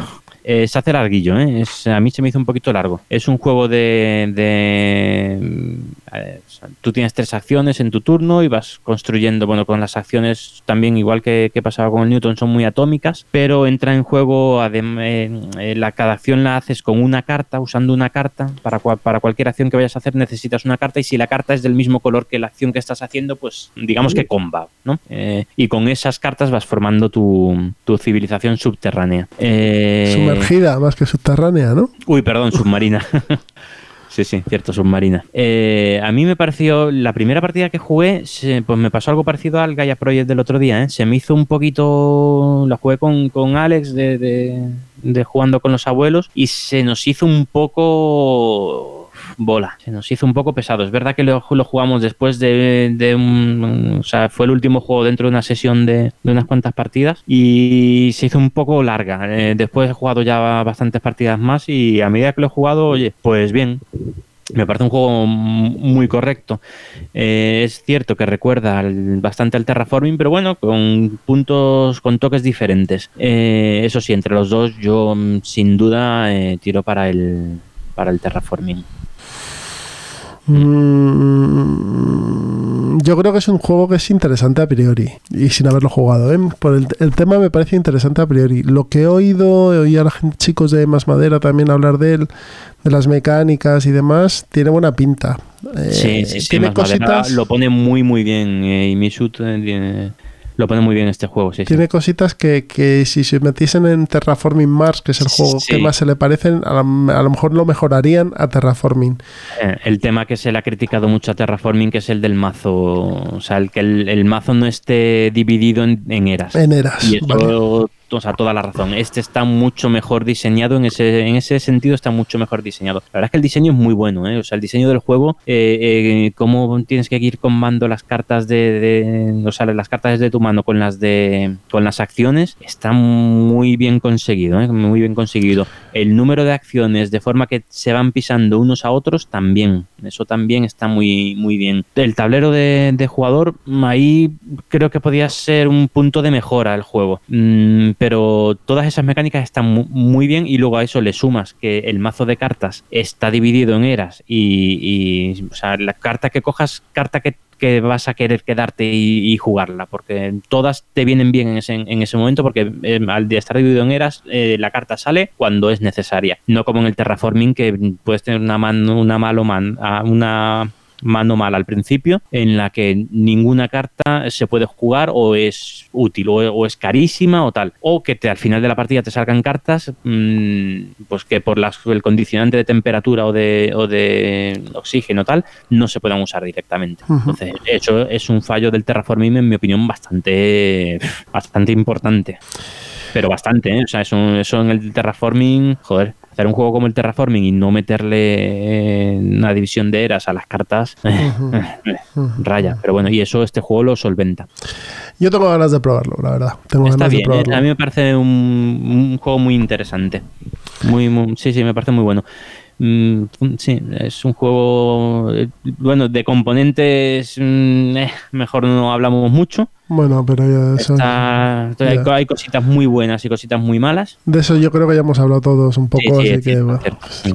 Speaker 2: eh, se hace larguillo, ¿eh? a mí se me hizo un poquito largo. Es un juego de... Eh, tú tienes tres acciones en tu turno y vas construyendo, bueno, con las acciones también igual que, pasaba con el Newton son muy atómicas, pero entra en juego, la, cada acción la haces con una carta, usando una carta, para, para cualquier acción que vayas a hacer necesitas una carta y si la carta es del mismo color que la acción que estás haciendo, pues digamos que comba, ¿no? y con esas cartas vas formando tu, civilización subterránea
Speaker 1: más que subterránea, ¿no?
Speaker 2: Uy, perdón, submarina. Sí, sí, cierto, submarina. Eh, a mí me pareció, la primera partida que jugué, pues me pasó algo parecido al Gaia Project del otro día, ¿eh? Se me hizo un poquito, lo jugué con, con Alex de, de, jugando con los abuelos y se nos hizo un poco bola. Se nos hizo un poco pesado. Es verdad que lo, jugamos después de, un. O sea, fue el último juego dentro de una sesión de, unas cuantas partidas y se hizo un poco larga. Eh, después he jugado ya bastantes partidas más y a medida que lo he jugado, oye, pues bien. Me parece un juego muy correcto. Eh, es cierto que recuerda bastante al terraforming, pero bueno, con puntos, con toques diferentes. Eh, eso sí, entre los dos yo mm, sin duda tiro para el, para el terraforming.
Speaker 1: Mm, yo creo que es un juego que es interesante a priori y sin haberlo jugado. ¿eh? Por el, tema me parece interesante a priori. Lo que he oído, he oído a los chicos de Más Madera también hablar de él, de las mecánicas y demás, tiene buena pinta.
Speaker 2: Eh, sí, sí, sí, tiene cositas... lo pone muy muy bien eh, y Misut eh, tiene lo pone muy bien este juego, sí.
Speaker 1: Tiene cositas que, que, si se metiesen en Terraforming Mars, que es el juego que más se le parecen, a, lo mejor lo mejorarían a Terraforming.
Speaker 2: Eh, el tema que se le ha criticado mucho a Terraforming, que es el del mazo, o sea, el que el, mazo no esté dividido en, eras.
Speaker 1: En eras.
Speaker 2: Y eso o sea, toda la razón. Este está mucho mejor diseñado, en ese, en ese sentido está mucho mejor diseñado. La verdad es que el diseño es muy bueno, ¿eh? o sea, el diseño del juego, eh, eh, cómo tienes que ir combando las cartas de, o sea, las cartas de tu mano con las de, con las acciones, está muy bien conseguido, ¿eh? muy bien conseguido. El número de acciones de forma que se van pisando unos a otros también, eso también está muy, muy bien. El tablero de, de jugador, ahí creo que podía ser un punto de mejora el juego. Mm, pero todas esas mecánicas están muy bien y luego a eso le sumas que el mazo de cartas está dividido en eras y, o sea, la carta que cojas, carta que vas a querer quedarte y, jugarla, porque todas te vienen bien en ese, en ese momento, porque eh, al estar dividido en eras, eh, la carta sale cuando es necesaria, no como en el terraforming que puedes tener una mano, una malo man, una mano mal al principio, en la que ninguna carta se puede jugar o es útil o, es carísima o tal. O que te, al final de la partida te salgan cartas mm, pues que por las, el condicionante de temperatura o de, o de oxígeno tal no se puedan usar directamente. Entonces, eso es un fallo del terraforming, en mi opinión, bastante, bastante importante. Pero bastante, ¿eh? O sea, eso, eso en el terraforming, joder, hacer un juego como el Terraforming y no meterle una división de eras a las cartas, raya. Pero bueno, y eso este juego lo solventa.
Speaker 1: Yo tengo ganas de probarlo, la verdad.
Speaker 2: Está bien,
Speaker 1: ¿eh?
Speaker 2: a mí me parece un, juego muy interesante. Muy, sí, sí, me parece muy bueno. Mm, sí, es un juego, eh, bueno, de componentes, mm, eh, mejor no hablamos mucho.
Speaker 1: Bueno, pero
Speaker 2: ya, Hay, cositas muy buenas y cositas muy malas.
Speaker 1: De eso yo creo que ya hemos hablado todos un poco, así que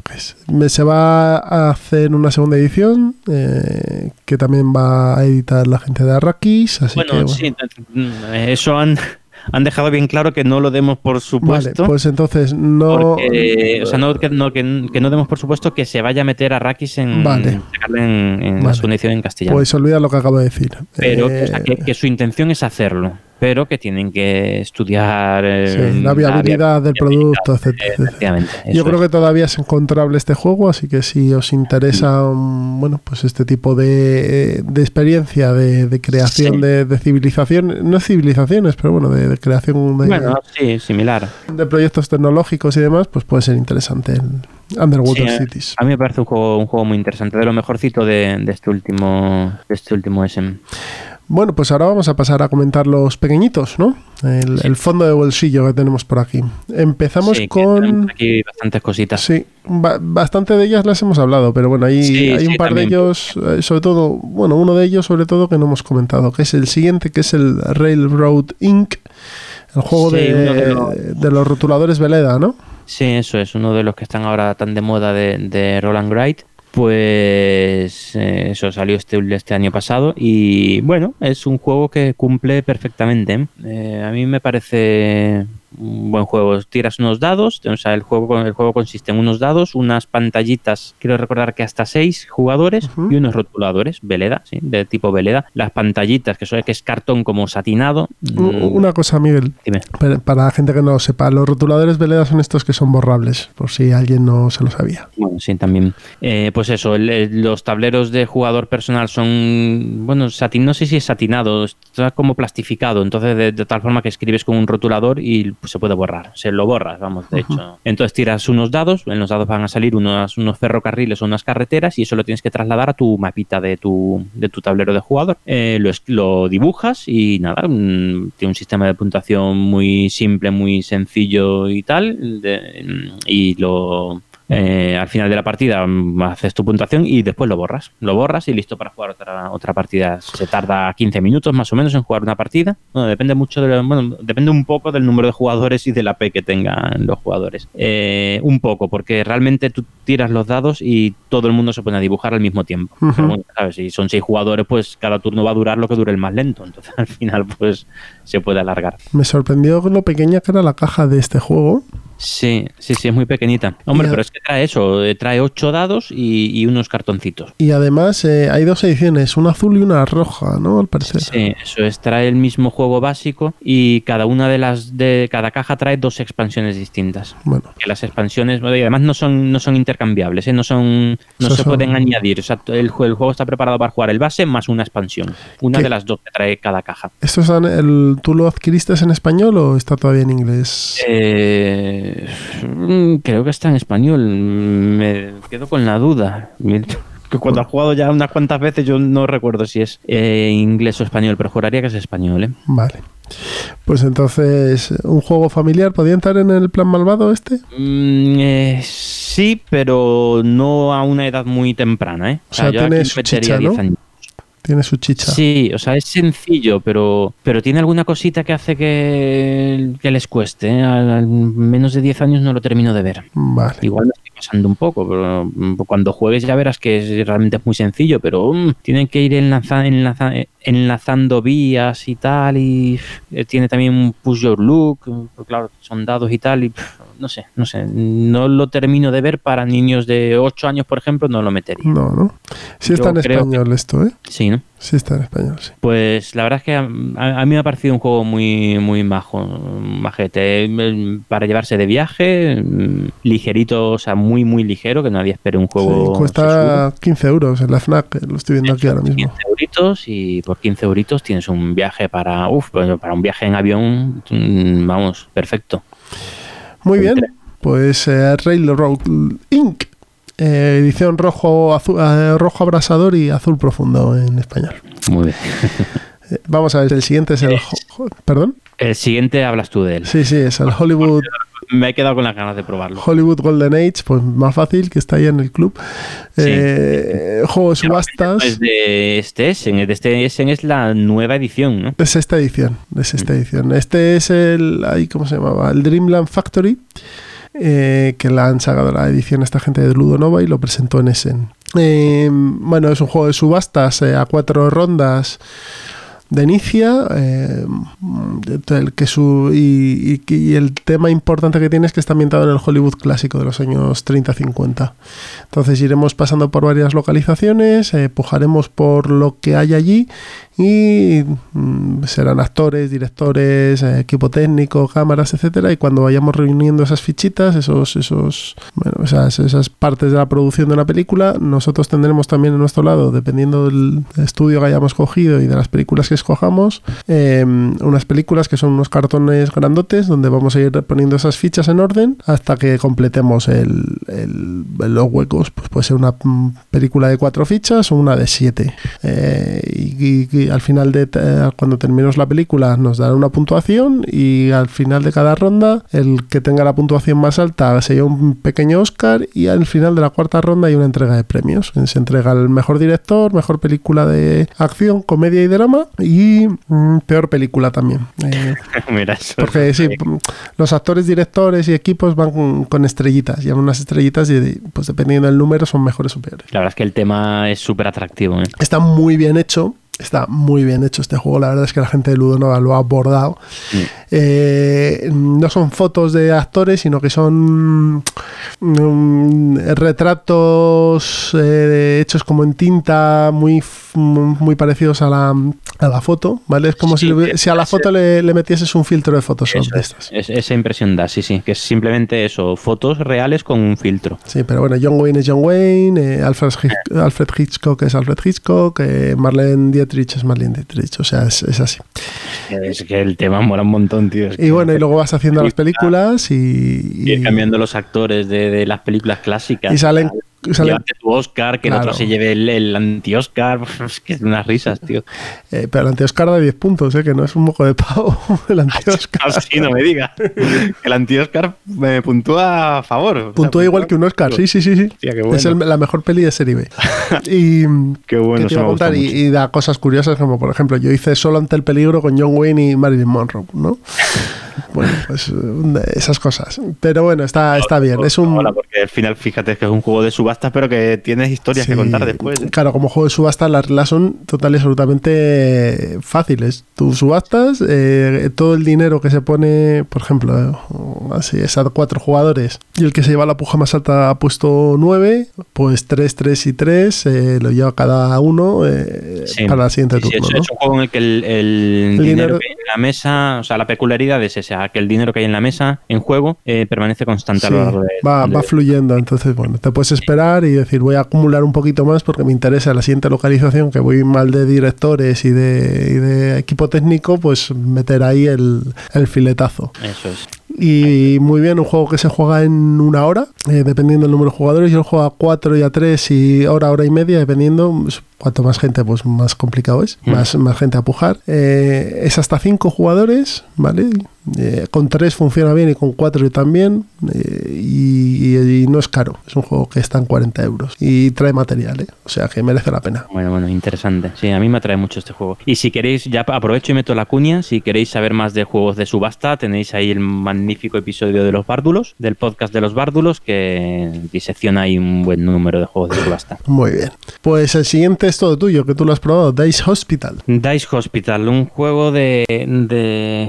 Speaker 1: pues, se va a hacer una segunda edición eh, que también va a editar la gente de Arrakis, así bueno, que,
Speaker 2: sí, eso han han dejado bien claro que no lo demos por supuesto.
Speaker 1: Vale, pues entonces no.
Speaker 2: o sea, no, que, no, que, no demos por supuesto que se vaya a meter a Rakis en,
Speaker 1: vale.
Speaker 2: en, en su edición en castellano.
Speaker 1: Pues olvida lo que acabo de decir.
Speaker 2: Pero eh, que su intención es hacerlo pero que tienen que estudiar
Speaker 1: eh, la viabilidad del producto, etc. Yo creo que todavía es encontrable este juego, así que si os interesa bueno, pues este tipo de, experiencia de, creación de, civilización, no civilizaciones, pero bueno, de, creación de,
Speaker 2: bueno, sí, similar.
Speaker 1: de proyectos tecnológicos y demás, pues puede ser interesante el Underwater Cities.
Speaker 2: A mí me parece un juego, un juego muy interesante, de lo mejorcito de, este último de este último SM.
Speaker 1: Bueno, pues ahora vamos a pasar a comentar los pequeñitos, ¿no? El, fondo de bolsillo que tenemos por aquí. Empezamos con.
Speaker 2: Aquí bastantes cositas.
Speaker 1: Sí, bastante de ellas las hemos hablado, pero bueno, hay, hay un par de ellos, eh, sobre todo, bueno, uno de ellos sobre todo que no hemos comentado, que es el siguiente, que es el Railroad Inc., el juego de, los... rotuladores Veleda, ¿no?
Speaker 2: Sí, eso es, uno de los que están ahora tan de moda de, de Roland Wright. Pues eh, eso salió este, este año pasado y bueno, es un juego que cumple perfectamente. Eh, a mí me parece un buen juego. Tiras unos dados, o sea, el juego, el juego consiste en unos dados, unas pantallitas, quiero recordar que hasta seis jugadores y unos rotuladores, veleda, ¿sí? de tipo veleda. Las pantallitas, que, son, que es cartón como satinado.
Speaker 1: Mm, una cosa, Miguel, para la gente que no lo sepa, los rotuladores veleda son estos que son borrables, por si alguien no se lo sabía.
Speaker 2: Bueno, sí, también. Eh, pues eso, los tableros de jugador personal son, bueno, satin, no sé si es satinado, está como plastificado, entonces de, de tal forma que escribes con un rotulador y se puede borrar, se lo borras, vamos, de hecho. Entonces tiras unos dados, en los dados van a salir unos, unos ferrocarriles o unas carreteras y eso lo tienes que trasladar a tu mapita de tu, de tu tablero de jugador. Eh, lo, lo, dibujas y nada, mm, tiene un sistema de puntuación muy simple, muy sencillo y tal, y lo eh, al final de la partida mm, haces tu puntuación y después lo borras. Lo borras y listo para jugar otra, otra partida. Se tarda 15 minutos más o menos en jugar una partida. Bueno, depende mucho de bueno, depende un poco del número de jugadores y de la P que tengan los jugadores. Eh, un poco, porque realmente tú tiras los dados y todo el mundo se pone a dibujar al mismo tiempo. Si son seis jugadores, pues cada turno va a durar lo que dure el más lento. Entonces al final, pues se puede alargar.
Speaker 1: Me sorprendió lo pequeña que era la caja de este juego
Speaker 2: Sí, sí, sí, es muy pequeñita. Hombre, pero es que trae eso, eh, trae ocho dados y, unos cartoncitos.
Speaker 1: Y además eh, hay dos ediciones, una azul y una roja, ¿no? Al parecer.
Speaker 2: Sí, eso es, trae el mismo juego básico y cada una de las de cada caja trae dos expansiones distintas. Bueno. Que las expansiones, además no son, no son intercambiables, ¿eh? no son, no se pueden añadir. O sea, el, juego está preparado para jugar el base más una expansión. Una de las dos que trae cada caja.
Speaker 1: ¿Esto el, ¿Tú lo adquiriste en español o está todavía en inglés?
Speaker 2: Eh Mm, creo que está en español. Me quedo con la duda. Que cuando ha jugado ya unas cuantas veces, yo no recuerdo si es eh, inglés o español, pero juraría que es español. ¿eh?
Speaker 1: Vale. Pues entonces, ¿un juego familiar podía entrar en el plan malvado este?
Speaker 2: Mm, eh, sí, pero no a una edad muy temprana. ¿eh?
Speaker 1: O sea, tiene su chicha, ¿no? Tiene su chicha.
Speaker 2: Sí, o sea, es sencillo, pero, pero tiene alguna cosita que hace que, les cueste. ¿eh? Al, menos de 10 años no lo termino de ver.
Speaker 1: Vale.
Speaker 2: Igual me estoy pasando un poco, pero mm, cuando juegues ya verás que realmente es muy sencillo, pero mm, tienen que ir enlazando vías y tal, y eh, tiene también un push your look, pues claro, son dados y tal, y no sé, no sé, no lo termino de ver para niños de 8 años, por ejemplo, no lo metería.
Speaker 1: No, no. Sí está en español esto, ¿eh?
Speaker 2: Sí, ¿no?
Speaker 1: Sí está en español, sí.
Speaker 2: Pues la verdad es que a, mí me ha parecido un juego muy, muy majo, majete, para llevarse de viaje, mm, ligerito, o sea, muy, muy ligero, que nadie espere un juego.
Speaker 1: Sí, cuesta 15 euros en la FNAC, lo estoy viendo aquí ahora mismo. 15
Speaker 2: euritos y por 15 euritos tienes un viaje para, uf, para un viaje en avión, mm, vamos, perfecto.
Speaker 1: Muy bien, pues eh, Railroad Inc. Eh, edición rojo, azul, eh, rojo abrasador y azul profundo en español.
Speaker 2: Muy bien.
Speaker 1: Vamos a ver, el siguiente es el... ¿Perdón?
Speaker 2: El siguiente hablas tú de él.
Speaker 1: Sí, sí, es el Hollywood...
Speaker 2: Me he quedado con las ganas de probarlo.
Speaker 1: Hollywood Golden Age, pues más fácil, que está ahí en el club. juego de subastas.
Speaker 2: Es de este Essen, de este Essen es la nueva edición, ¿no?
Speaker 1: Es esta edición, es esta edición. Este es el, ahí, ¿cómo se llamaba? El Dreamland Factory. Eh, que la han sacado la edición esta gente de Ludo Nova y lo presentó en Essen. Eh, bueno, es un juego de subastas eh, a cuatro rondas de Inicia, el que su, y, el tema importante que tiene es que está ambientado en el Hollywood clásico de los años 30-50. Entonces iremos pasando por varias localizaciones, pujaremos por lo que hay allí y mm, serán actores, directores, eh, equipo técnico, cámaras, etcétera, y cuando vayamos reuniendo esas fichitas, esos, esos, bueno, esas, esas partes de la producción de una película, nosotros tendremos también en nuestro lado, dependiendo del estudio que hayamos cogido y de las películas que escojamos, em, unas películas que son unos cartones grandotes donde vamos a ir poniendo esas fichas en orden hasta que completemos el, los huecos. Pues puede ser una película de cuatro fichas o una de siete. Eh, y al final de cuando terminemos la película nos dará una puntuación y al final de cada ronda el que tenga la puntuación más alta se lleva un pequeño Oscar y al final de la cuarta ronda hay una entrega de premios. Se entrega el mejor director, mejor película de acción, comedia y drama y mm, peor película también. Eh, porque sí, los actores, directores y equipos van con, estrellitas, llevan unas estrellitas y pues dependiendo del número son mejores o peores.
Speaker 2: La verdad es que el tema es súper atractivo. ¿eh?
Speaker 1: Está muy bien hecho Está muy bien hecho este juego, la verdad es que la gente de Ludonova lo ha abordado. Mm. Eh, no son fotos de actores, sino que son mm, retratos eh, hechos como en tinta, muy, muy parecidos a la, a la foto, ¿vale? Es como si, si, a la foto le, le, metieses un filtro de Photoshop de estas.
Speaker 2: esa impresión da, sí, sí, que es simplemente eso, fotos reales con un filtro.
Speaker 1: Sí, pero bueno, John Wayne es John Wayne, eh, Alfred, Alfred, Hitchcock es Alfred Hitchcock, Marlene Dietrich es Marlene Dietrich, o sea, es, es, así.
Speaker 2: Es que el tema mola un montón, tío.
Speaker 1: y bueno, y luego vas haciendo las películas y,
Speaker 2: y, cambiando los actores de, de, las películas clásicas.
Speaker 1: Y salen
Speaker 2: Llévate tu Oscar, que el otro se lleve el, anti-Oscar. Es que es unas risas, tío.
Speaker 1: Eh, pero el anti-Oscar da 10 puntos, ¿eh? que no es un moco de pavo. El anti-Oscar.
Speaker 2: sí, no me digas. El anti-Oscar me puntúa a favor.
Speaker 1: Puntúa igual que un Oscar, sí, sí, sí. sí. Es la mejor peli de serie B. Y,
Speaker 2: qué bueno,
Speaker 1: te contar? Y, da cosas curiosas, como por ejemplo, yo hice solo ante el peligro con John Wayne y Marilyn Monroe, ¿no? Bueno, pues esas cosas. Pero bueno, está, está bien. Es un...
Speaker 2: porque al final fíjate que es un juego de subastas, pero que tienes historias que contar después. ¿eh?
Speaker 1: Claro, como juego de subastas las reglas son total y absolutamente fáciles. Tú subastas, eh, todo el dinero que se pone, por ejemplo, así es a cuatro jugadores, y el que se lleva la puja más alta ha puesto nueve, pues tres, tres y tres eh, lo lleva cada uno para la siguiente turno.
Speaker 2: Es, un juego en el que el, dinero, que hay en la mesa, o sea, la peculiaridad es esa, que el dinero que hay en la mesa en juego permanece constante a lo largo de,
Speaker 1: va, va fluyendo, entonces bueno, te puedes esperar y decir voy a acumular un poquito más porque me interesa la siguiente localización, que voy mal de directores y de, equipo técnico, pues meter ahí el, el filetazo.
Speaker 2: Eso es.
Speaker 1: Y muy bien, un juego que se juega en una hora, eh, dependiendo del número de jugadores. Yo lo juego a 4 y a 3 y hora, hora y media, dependiendo. Pues, cuanto más gente, pues más complicado es. Mm. Más, más gente a pujar. Eh, es hasta 5 jugadores, ¿vale? Eh, con 3 funciona bien y con 4 también. Y, no es caro. Es un juego que está en 40 euros. Y trae material, ¿eh? O sea que merece la pena.
Speaker 2: Bueno, bueno, interesante. Sí, a mí me atrae mucho este juego. Y si queréis, ya aprovecho y meto la cuña. Si queréis saber más de juegos de subasta, tenéis ahí el magnífico episodio de los bárdulos, del podcast de los bárdulos, que disecciona ahí un buen número de juegos de subasta.
Speaker 1: Muy bien. Pues el siguiente es todo tuyo, que tú lo has probado, Dice Hospital.
Speaker 2: Dice Hospital, un juego de,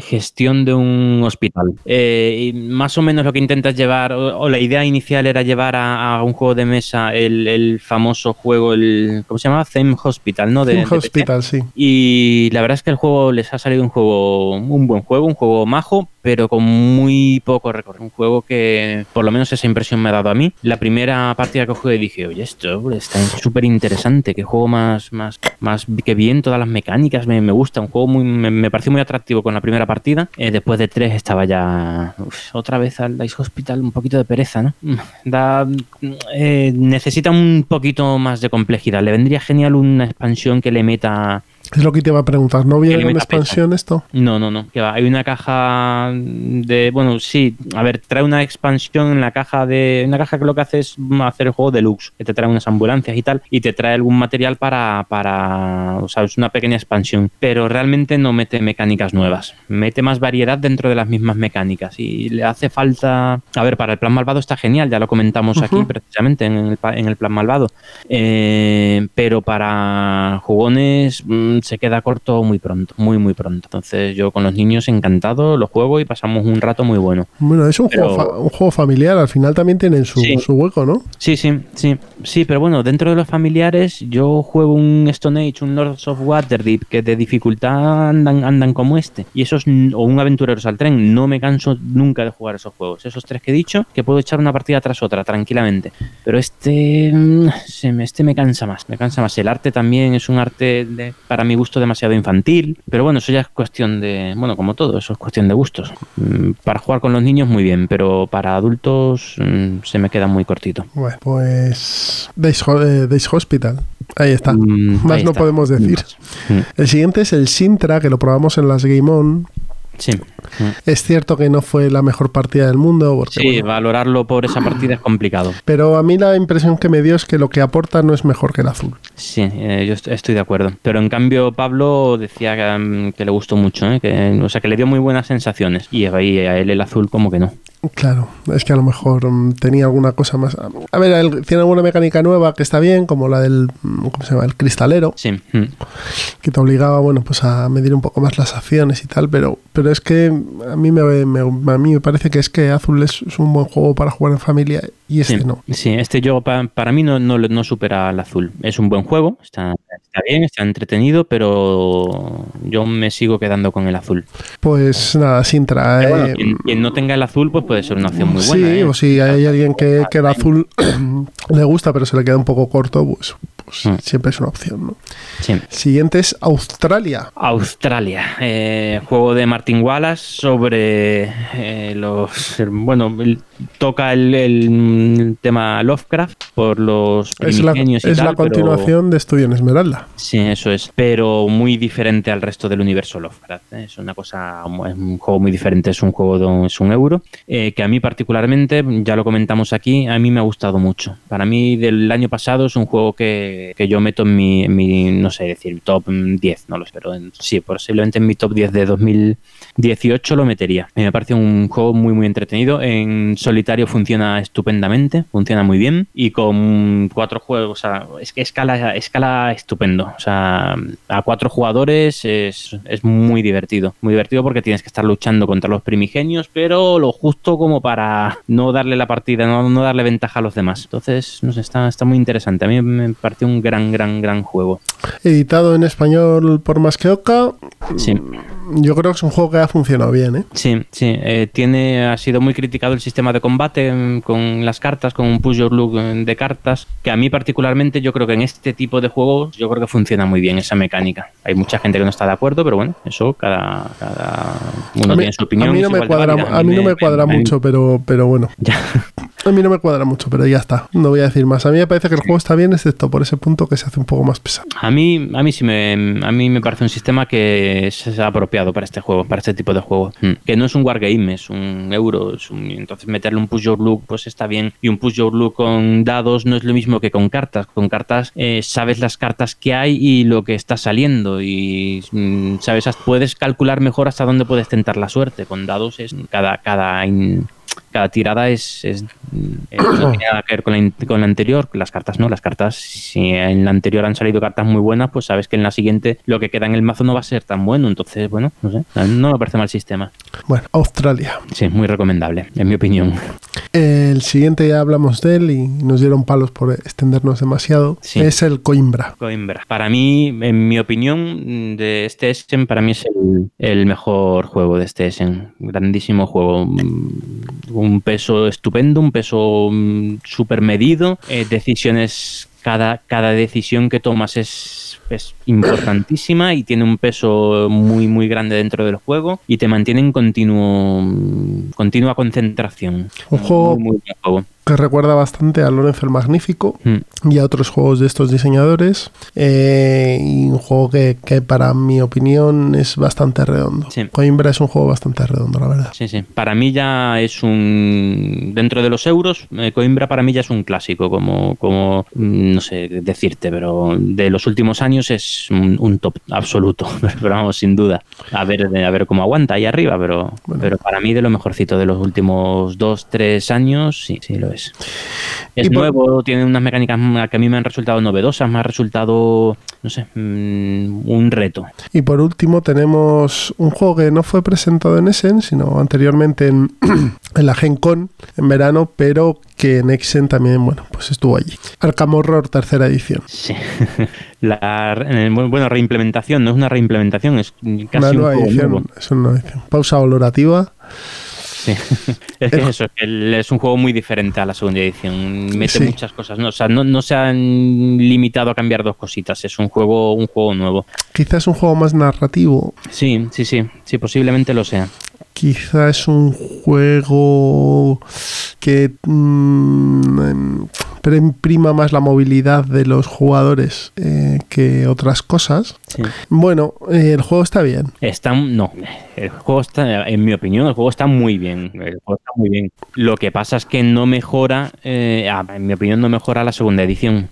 Speaker 2: gestión de un hospital. Eh, y más o menos lo que intentas llevar, o, la idea inicial era llevar a, un juego de mesa el, famoso juego, el ¿cómo se llama? Theme Hospital, ¿no?
Speaker 1: De, Hospital, sí.
Speaker 2: Y la verdad es que el juego les ha salido un juego, un buen juego, un juego majo, pero con muy poco recorrido. Un juego que, por lo menos esa impresión me ha dado a mí. La primera partida que jugué dije, oye, esto está súper interesante, que juego más, más, más que bien, todas las mecánicas me, me gusta. Un juego muy, me, pareció muy atractivo con la primera partida. Eh, después de tres estaba ya otra vez al Dice Hospital, un poquito de pereza, ¿no? Da, eh, necesita un poquito más de complejidad. Le vendría genial una expansión que le meta
Speaker 1: es lo que te iba a preguntar. ¿No viene una expansión esto?
Speaker 2: No, no, no. Hay una caja de. Bueno, sí. A ver, trae una expansión en la caja de. Una caja que lo que hace es hacer el juego deluxe. Que te trae unas ambulancias y tal. Y te trae algún material para. para o sea, es una pequeña expansión. Pero realmente no mete mecánicas nuevas. Mete más variedad dentro de las mismas mecánicas. Y le hace falta. A ver, para el plan malvado está genial. Ya lo comentamos aquí precisamente en el, en el plan malvado. Eh, pero para jugones. Mm, se queda corto muy pronto, muy, muy pronto. Entonces yo con los niños encantado lo juego y pasamos un rato muy bueno.
Speaker 1: Bueno, es un, juego, un juego familiar, al final también tienen su, hueco, ¿no?
Speaker 2: Sí, sí, sí. Sí, pero bueno, dentro de los familiares yo juego un Stone Age, un Lords of Waterdeep, que de dificultad andan, andan como este. Y esos, o un Aventureros al Tren, no me canso nunca de jugar esos juegos. Esos tres que he dicho, que puedo echar una partida tras otra, tranquilamente. Pero este, mm, este me cansa más, me cansa más. El arte también es un arte de, para mi gusto demasiado infantil, pero bueno, eso ya es cuestión de, bueno, como todo, eso es cuestión de gustos. Mm, para jugar con los niños muy bien, pero para adultos mm, se me queda muy cortito.
Speaker 1: Bueno, pues Days, eh, Hospital. Ahí está. Mm, Más no podemos decir. El siguiente es el Sintra, que lo probamos en las Game On,
Speaker 2: Sí.
Speaker 1: Es cierto que no fue la mejor partida del mundo. Porque,
Speaker 2: sí, valorarlo por esa partida es complicado.
Speaker 1: Pero a mí la impresión que me dio es que lo que aporta no es mejor que el azul.
Speaker 2: Sí, eh, yo estoy de acuerdo. Pero en cambio Pablo decía que, mm, le gustó mucho, ¿eh? que, o sea, que le dio muy buenas sensaciones. Y ahí a él el azul como que no.
Speaker 1: Claro, es que a lo mejor mm, tenía alguna cosa más. A ver, tiene alguna mecánica nueva que está bien, como la del mm, ¿cómo se llama? el cristalero.
Speaker 2: Sí.
Speaker 1: Que te obligaba, bueno, pues a medir un poco más las acciones y tal, pero, pero es que a mí me, a mí me parece que es que Azul es, un buen juego para jugar en familia y este no.
Speaker 2: Sí, este yo para, mí no, no, no, supera al Azul. Es un buen juego, está, está bien, está entretenido, pero yo me sigo quedando con el Azul.
Speaker 1: Pues nada, sin traer.
Speaker 2: quien, no tenga el Azul, pues puede ser una opción muy buena.
Speaker 1: Sí,
Speaker 2: ¿eh?
Speaker 1: o si hay alguien que, que el Azul le gusta, pero se le queda un poco corto, pues, pues mm. siempre es una opción, ¿no? Siguiente es Australia.
Speaker 2: Australia, eh, juego de Martin Wallace sobre eh, los. Bueno, toca el, tema Lovecraft por los
Speaker 1: es la, es la continuación de Estudio en Esmeralda.
Speaker 2: Sí, eso es, pero muy diferente al resto del universo Lovecraft. ¿eh? Es una cosa, es un juego muy diferente, es un juego de es un euro, que a mí particularmente, ya lo comentamos aquí, a mí me ha gustado mucho. Para mí del año pasado es un juego que que, yo meto en mi, no sé decir, top 10, no lo sé, pero sí, posiblemente en mi top 10 de 2018 lo metería. Me parece un juego muy, muy entretenido. En solitario funciona estupendamente, funciona muy bien y con cuatro juegos, o sea, es que escala, escala estupendo. O sea, a cuatro jugadores es, es muy divertido. Muy divertido porque tienes que estar luchando contra los primigenios, pero lo justo como para no darle la partida, no, no darle ventaja a los demás. Entonces, no sé, está, está muy interesante. A mí me pareció un gran, gran, gran juego.
Speaker 1: Editado en español por Más que Oca.
Speaker 2: Sí.
Speaker 1: Yo creo que es un juego que ha funcionado bien, ¿eh?
Speaker 2: Sí, sí. Eh, tiene, ha sido muy criticado el sistema de combate mm, con las cartas, con un push your look mm, de cartas, que a mí particularmente yo creo que en este tipo de juegos yo creo que funciona muy bien esa mecánica. Hay mucha gente que no está de acuerdo, pero bueno, eso cada, uno tiene su opinión.
Speaker 1: A mí no me cuadra, a mí, no me cuadra mucho, pero, pero bueno.
Speaker 2: Ya.
Speaker 1: A mí no me cuadra mucho, pero ya está. No voy a decir más. A mí me parece que el juego está bien, excepto por ese punto que se hace un poco más pesado.
Speaker 2: A mí, a mí sí me, a mí me parece un sistema que es apropiado para este juego, para este tipo de juego. Mm. Que no es un wargame, es un euro. entonces un push your look, pues está bien. Y un push your look con dados no es lo mismo que con cartas. Con cartas eh, sabes las cartas que hay y lo que está saliendo. Y mm, sabes, puedes calcular mejor hasta dónde puedes tentar la suerte. Con dados es cada, cada cada tirada es, es, eh, no tiene nada que ver con la, con la, anterior, las cartas no, las cartas, si en la anterior han salido cartas muy buenas, pues sabes que en la siguiente lo que queda en el mazo no va a ser tan bueno, entonces, bueno, no sé, no me parece mal sistema.
Speaker 1: Bueno, Australia.
Speaker 2: Sí, muy recomendable, en mi opinión.
Speaker 1: El siguiente ya hablamos de él y nos dieron palos por extendernos demasiado, es el Coimbra.
Speaker 2: Coimbra. Para mí, en mi opinión, de este Essen, para mí es el, el mejor juego de este Essen, grandísimo juego un peso estupendo, un peso mm, súper medido, eh, decisiones, cada, cada decisión que tomas es es importantísima y tiene un peso muy muy grande dentro del juego y te mantiene en continuo continua concentración.
Speaker 1: Un juego, muy, muy juego que recuerda bastante a Lorenzo el Magnífico hmm. y a otros juegos de estos diseñadores. Eh, y un juego que, para mi opinión es bastante redondo. Coimbra es un juego bastante redondo, la verdad.
Speaker 2: Sí, sí. Para mí ya es un. Dentro de los euros, eh, Coimbra para mí ya es un clásico, como, como mm, no sé decirte, pero de los últimos años es un, top absoluto. pero vamos, sin duda. A ver, a ver cómo aguanta ahí arriba, pero, pero para mí de lo mejorcito de los últimos dos, tres años, sí, sí lo es. Es nuevo, tiene unas mecánicas que a mí me han resultado novedosas, me ha resultado, no sé, mm, un reto.
Speaker 1: Y por último tenemos un juego que no fue presentado en Essen, sino anteriormente en, en la Gen Con en verano, pero que en Essen también, bueno, pues estuvo allí. Arkham Horror tercera edición.
Speaker 2: Sí. La, bueno, reimplementación, no es una reimplementación, es casi
Speaker 1: una nueva edición, Es una nueva edición. Pausa valorativa.
Speaker 2: es que eso, es un juego muy diferente a la segunda edición. Mete muchas cosas. ¿no? O sea, no, se han limitado a cambiar dos cositas. Es un juego, un juego nuevo.
Speaker 1: Quizás un juego más narrativo.
Speaker 2: Sí, sí, sí. Sí, posiblemente lo sea
Speaker 1: quizá es un juego que mm, imprima más la movilidad de los jugadores eh, que otras cosas. Bueno, eh, el juego está bien.
Speaker 2: Está, no, el juego está, en mi opinión, el juego está muy bien. El juego está muy bien. Lo que pasa es que no mejora, eh, en mi opinión, no mejora la segunda edición.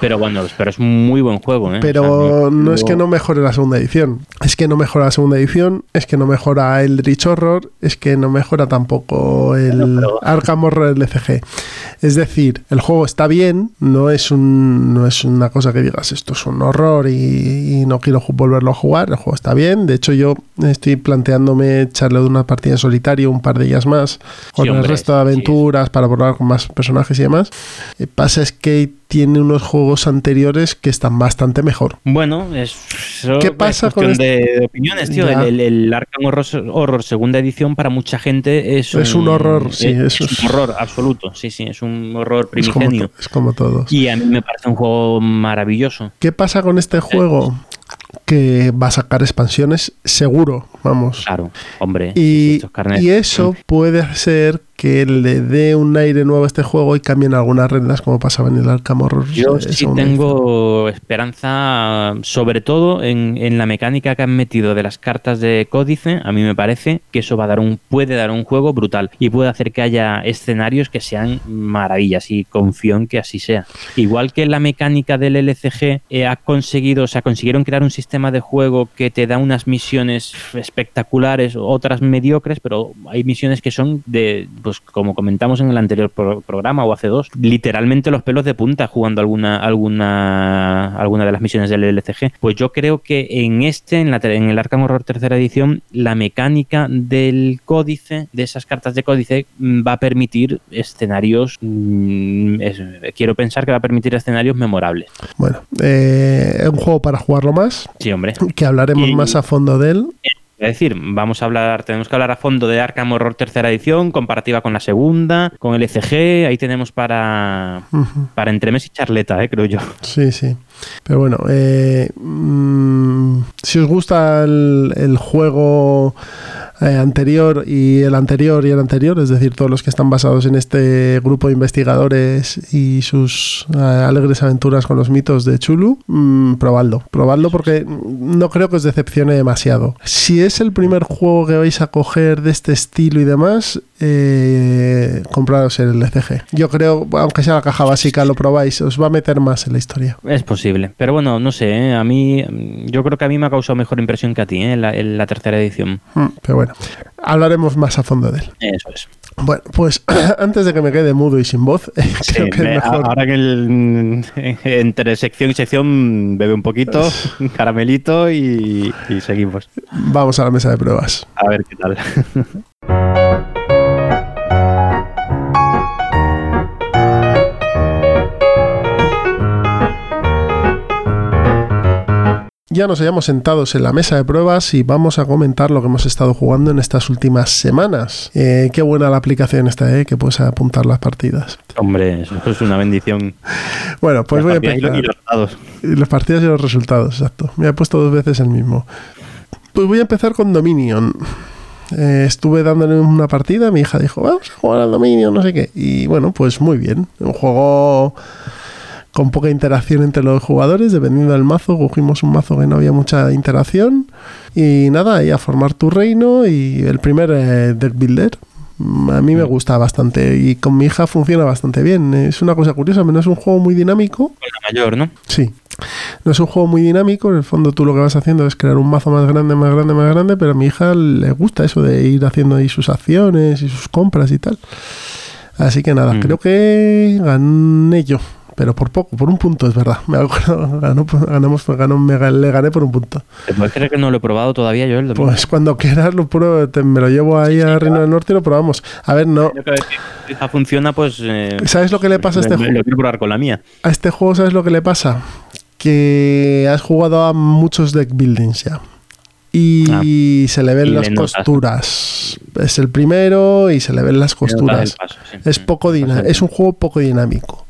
Speaker 2: Pero bueno, pero es un muy buen juego, ¿eh?
Speaker 1: Pero no es que no mejore la segunda edición. Es que no mejora la segunda edición, es que no mejora el Rich Horror, es que no mejora tampoco el Arkham Horror LCG. Es decir, el juego está bien, no es un no es una cosa que digas esto es un horror y, no quiero volverlo a jugar. El juego está bien. De hecho, yo estoy planteándome echarle de una partida en solitario, un par de ellas más, con el resto de aventuras para probar con más personajes y demás. El pasa es que tiene unos juegos anteriores que están bastante mejor.
Speaker 2: Bueno, es
Speaker 1: ¿Qué pasa
Speaker 2: con este? de, opiniones, tío. El, el, Arkham horror, segunda edición para mucha gente es,
Speaker 1: es un, horror, sí,
Speaker 2: es, un horror absoluto, sí, sí, es un horror primigenio.
Speaker 1: Es como, todos.
Speaker 2: Y a mí me parece un juego maravilloso.
Speaker 1: ¿Qué pasa con este juego? Que va a sacar expansiones seguro, vamos.
Speaker 2: Claro, hombre.
Speaker 1: Y, y eso puede ser que le dé un aire nuevo a este juego y cambien algunas reglas como pasaba en el Arkham Horror.
Speaker 2: Yo sí tengo esperanza, sobre todo en, en, la mecánica que han metido de las cartas de códice. A mí me parece que eso va a dar un, puede dar un juego brutal y puede hacer que haya escenarios que sean maravillas y confío en que así sea. Igual que la mecánica del LCG eh, ha conseguido, o sea, consiguieron crear un sistema de juego que te da unas misiones espectaculares, otras mediocres, pero hay misiones que son de, pues como comentamos en el anterior programa o hace dos, literalmente los pelos de punta jugando alguna, alguna, alguna de las misiones del LCG. Pues yo creo que en este, en, la, en el Arkham Horror tercera edición, la mecánica del códice, de esas cartas de códice, mm, va a permitir escenarios, mm, quiero pensar que va a permitir escenarios memorables.
Speaker 1: Bueno, eh, es un juego para jugarlo más.
Speaker 2: Sí, hombre.
Speaker 1: Que hablaremos más a fondo de él.
Speaker 2: Es decir, vamos a hablar, tenemos que hablar a fondo de Arkham Horror tercera edición, comparativa con la segunda, con el ECG, ahí tenemos para, para entremes y charleta, eh, creo yo.
Speaker 1: Sí, sí. Pero bueno, eh, mm, si os gusta el juego eh, anterior y el anterior y el anterior, es decir, todos los que están basados en este grupo de investigadores y sus eh, alegres aventuras con los mitos de Chulu, mm, probadlo, probadlo porque no creo que os decepcione demasiado. Si es el primer juego que vais a coger de este estilo y demás, eh, compraros el LCG. Yo creo, aunque sea la caja básica, lo probáis, os va a meter más en la historia.
Speaker 2: Es posible, pero bueno, no sé, ¿eh? a mí, yo creo que a mí me ha causado mejor impresión que a ti ¿eh? en, la, tercera edición.
Speaker 1: Mm, pero bueno, hablaremos más a fondo de él.
Speaker 2: Eso es.
Speaker 1: Bueno, pues antes de que me quede mudo y sin voz, creo que mejor.
Speaker 2: Ahora que entre sección y sección bebe un poquito, caramelito y seguimos.
Speaker 1: Vamos a la mesa de pruebas.
Speaker 2: A ver qué tal.
Speaker 1: Ya nos hayamos sentados en la mesa de pruebas y vamos a comentar lo que hemos estado jugando en estas últimas semanas. Eh, qué buena la aplicación esta, eh, que puedes apuntar las partidas.
Speaker 2: Hombre, eso es una bendición.
Speaker 1: Bueno, pues voy a empezar.
Speaker 2: Y los resultados.
Speaker 1: Las partidas y los resultados, exacto. Me he puesto dos veces el mismo. Pues voy a empezar con Dominion. Eh, estuve dándole una partida, mi hija dijo, vamos a jugar al Dominion, no sé qué. Y bueno, pues muy bien. Un juego con poca interacción entre los jugadores, dependiendo del mazo, cogimos un mazo que no había mucha interacción y nada, ahí a formar tu reino y el primer eh, deck builder. A mí me mm. gusta bastante y con mi hija funciona bastante bien. Es una cosa curiosa, no es un juego muy dinámico.
Speaker 2: Con la mayor, ¿no?
Speaker 1: Sí. No es un juego muy dinámico, en el fondo tú lo que vas haciendo es crear un mazo más grande, más grande, más grande, pero a mi hija le gusta eso de ir haciendo ahí sus acciones y sus compras y tal. Así que nada, mm. creo que gané yo pero por poco, por un punto, es verdad. Me ganó, ganamos, ganó, me, le gané por un punto.
Speaker 2: ¿Te puedes creer que no lo he probado todavía yo el
Speaker 1: Pues cuando quieras lo pruebo, me lo llevo ahí a Reino del Norte y lo probamos. A ver, no.
Speaker 2: Si funciona, pues. Eh,
Speaker 1: ¿Sabes lo que le pasa a este juego?
Speaker 2: Lo quiero probar con la mía.
Speaker 1: A este juego, ¿sabes lo que le pasa? Que has jugado a muchos deck buildings ya. Y ah. se le ven las costuras. Es el primero y se le ven las costuras. Es poco es un juego poco dinámico.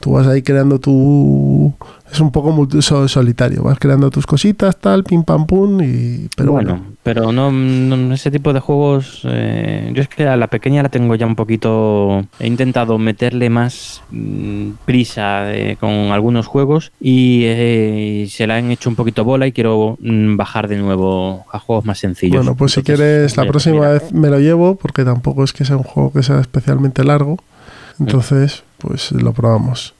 Speaker 1: Tú vas ahí creando tu... Es un poco solitario, vas creando tus cositas, tal, pim pam pum, y... Pero bueno,
Speaker 2: pero no, ese tipo de juegos... Eh, yo es que a la pequeña la tengo ya un poquito... He intentado meterle más mm, prisa eh, con algunos juegos eh, y se la han hecho un poquito bola y quiero mm, bajar de nuevo a juegos más sencillos.
Speaker 1: Bueno, pues si quieres la próxima vez me lo llevo porque tampoco es que sea un juego que sea especialmente largo. Entonces, pues lo probamos.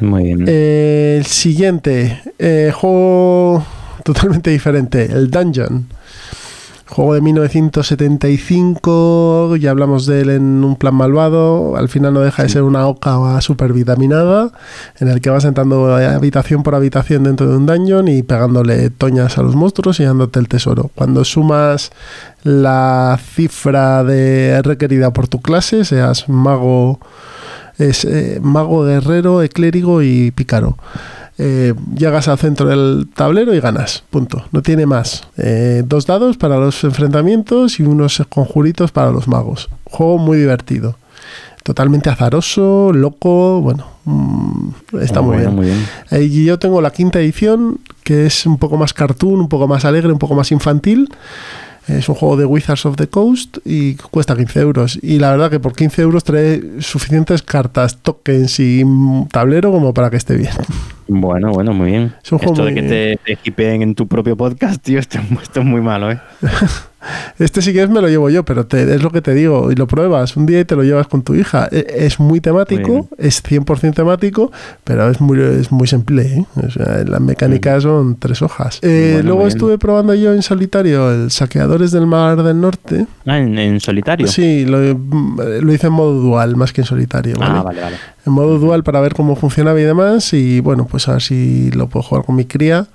Speaker 2: Muy bien.
Speaker 1: el siguiente, eh, juego totalmente diferente, el Dungeon. Juego de 1975, ya hablamos de él en un plan malvado, al final no deja de ser una oca super vitaminada, en el que vas entrando habitación por habitación dentro de un dungeon y pegándole toñas a los monstruos y dándote el tesoro. Cuando sumas la cifra de requerida por tu clase, seas mago es eh, mago, guerrero, eclérigo y pícaro. Eh, llegas al centro del tablero y ganas, punto. No tiene más. Eh, dos dados para los enfrentamientos y unos conjuritos para los magos. Juego muy divertido. Totalmente azaroso, loco, bueno, mm, está muy, bien. muy bien. y yo tengo la quinta edición, que es un poco más cartoon, un poco más alegre, un poco más infantil. Es un juego de Wizards of the Coast y cuesta 15 euros. Y la verdad que por 15 euros trae suficientes cartas, tokens y tablero como para que esté bien.
Speaker 2: Bueno, bueno, muy bien. Esto de que te, te en tu propio podcast, tío, esto, esto es muy malo, ¿eh?
Speaker 1: Este si quieres me lo llevo yo, pero es lo que te digo, y lo pruebas un día y te lo llevas con tu hija. E, es muy temático, es 100% temático, pero es muy, es muy simple. ¿eh? las mecánicas son tres hojas. Eh, luego estuve probando yo en solitario el Saqueadores del Mar del Norte.
Speaker 2: Ah, ¿en, solitario?
Speaker 1: Sí, lo, lo, hice en modo dual más que en solitario.
Speaker 2: Ah, vale, vale.
Speaker 1: En modo dual para ver cómo funcionaba y demás, y bueno, pues a ver si lo puedo jugar con mi cría,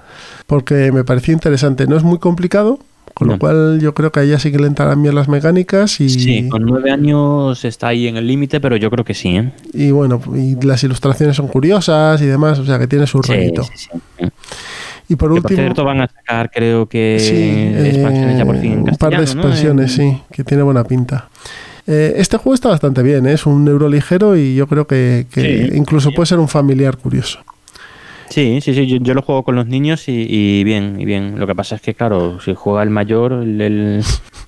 Speaker 1: porque me pareció interesante. No es muy complicado, con lo cual yo creo que a ella sí que le entrarán bien las mecánicas y...
Speaker 2: Sí, con nueve años está ahí en el límite, pero yo creo que sí. ¿eh?
Speaker 1: Y bueno, y las ilustraciones son curiosas y demás, o sea que tiene su sí,
Speaker 2: y por último... Por cierto van a sacar creo que expansiones ya por fin en
Speaker 1: Un par de expansiones, sí, que tiene buena pinta. Eh, este juego está bastante bien, ¿eh? es un euro ligero y yo creo que, incluso puede ser un familiar curioso.
Speaker 2: Sí, sí, sí, yo, lo juego con los niños y, bien, y bien. Lo que pasa es que, claro, si juega el mayor, le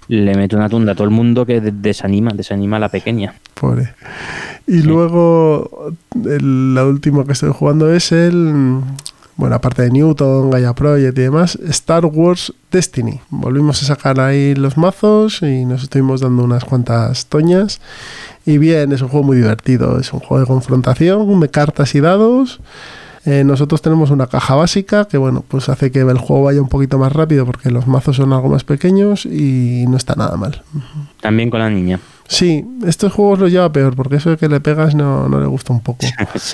Speaker 2: mete una tunda a todo el mundo que desanima, desanima a la pequeña.
Speaker 1: Pobre. Y luego, la última que estoy jugando es el, bueno, aparte de Newton, Gaia Project y demás, Star Wars Destiny. Volvimos a sacar ahí los mazos y nos estuvimos dando unas cuantas toñas. Y bien, es un juego muy divertido, es un juego de confrontación, de cartas y dados eh, nosotros tenemos una caja básica que, bueno, pues hace que el juego vaya un poquito más rápido porque los mazos son algo más pequeños y no está nada mal.
Speaker 2: También con la niña.
Speaker 1: Sí, estos juegos los lleva peor porque eso de que le pegas no, le gusta un poco.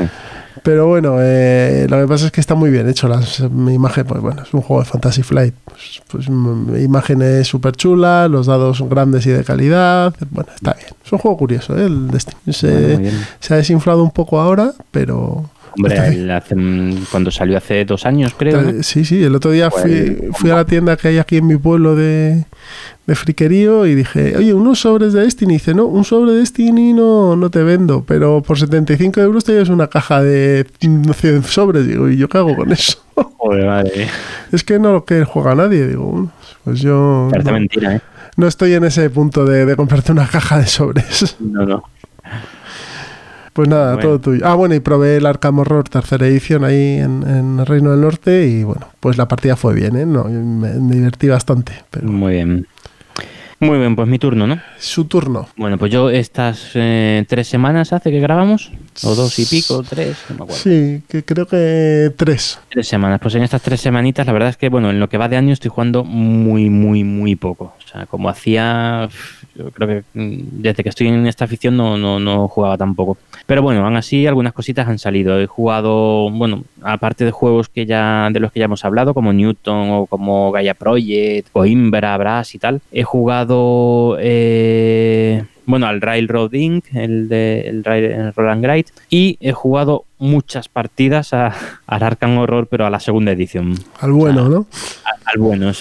Speaker 1: Pero bueno, eh, lo que pasa es que está muy bien hecho. Las imagen, pues bueno, es un juego de Fantasy Flight. Pues, pues imágenes súper chulas, los dados son grandes y de calidad. Bueno, está bien. Es un juego curioso, ¿eh? el Destiny. se ha desinflado un poco ahora, pero,
Speaker 2: Hombre, cuando salió hace dos años, creo.
Speaker 1: Sí, sí, el otro día fui, pues, fui a la tienda que hay aquí en mi pueblo de, de friquerío y dije, oye, unos sobres de Destiny. Y dice, no, un sobre de Destiny no, no te vendo, pero por 75 euros te llevas una caja de 100 sobres. Digo, ¿y yo qué hago con eso? Es que no lo que juega nadie, digo, pues yo...
Speaker 2: Parece mentira, ¿eh?
Speaker 1: No estoy en ese punto de, de comprarte una caja de sobres.
Speaker 2: No, no.
Speaker 1: Pues nada, todo tuyo. Ah, bueno, y probé el Arkham Horror tercera edición ahí en, en, Reino del Norte y bueno, pues la partida fue bien, ¿eh? No, me, divertí bastante. Pero...
Speaker 2: Muy bien. Muy bien, pues mi turno, ¿no?
Speaker 1: Su turno.
Speaker 2: Bueno, pues yo estas eh, tres semanas hace que grabamos, o dos y pico, tres, no me acuerdo.
Speaker 1: Sí, que creo que tres.
Speaker 2: Tres semanas. Pues en estas tres semanitas, la verdad es que, bueno, en lo que va de año estoy jugando muy, muy, muy poco. O sea, como hacía yo creo que mm, desde que estoy en esta afición no, no, no jugaba tampoco. Pero bueno, aún así algunas cositas han salido. He jugado, bueno, aparte de juegos que ya de los que ya hemos hablado, como Newton o como Gaia Project, o Imbra, Brass y tal, he jugado... Eh, bueno, al Railroad Inc., el de el, Roland Great, y he jugado muchas partidas a, al Arkham Horror, pero a la segunda edición.
Speaker 1: Al bueno, ¿no?
Speaker 2: al bueno,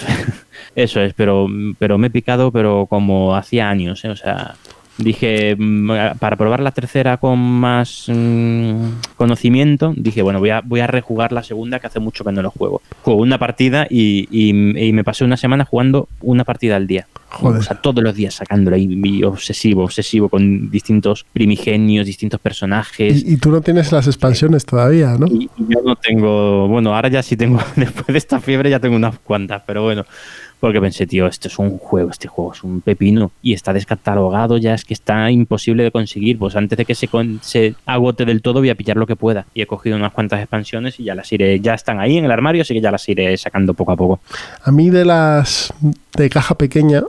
Speaker 2: eso es, pero, pero me he picado, pero como hacía años, ¿eh? o sea, dije, mm, para probar la tercera con más mm, conocimiento, dije, bueno, voy a, voy a rejugar la segunda que hace mucho que no lo juego. Juego una partida y, y, me pasé una semana jugando una partida al día. O sea, todos los días sacándola y, obsesivo, obsesivo con distintos primigenios, distintos personajes.
Speaker 1: Y, tú no tienes las expansiones todavía, ¿no?
Speaker 2: Y, yo no tengo, bueno, ahora ya sí tengo, después de esta fiebre ya tengo unas cuantas, pero bueno, porque pensé, tío, esto es un juego, este juego es un pepino y está descatalogado, ya es que está imposible de conseguir. Pues antes de que se, se agote del todo, voy a pillar lo que pueda. Y he cogido unas cuantas expansiones y ya las iré, ya están ahí en el armario, así que ya las iré sacando poco a poco.
Speaker 1: A mí de las de caja pequeña,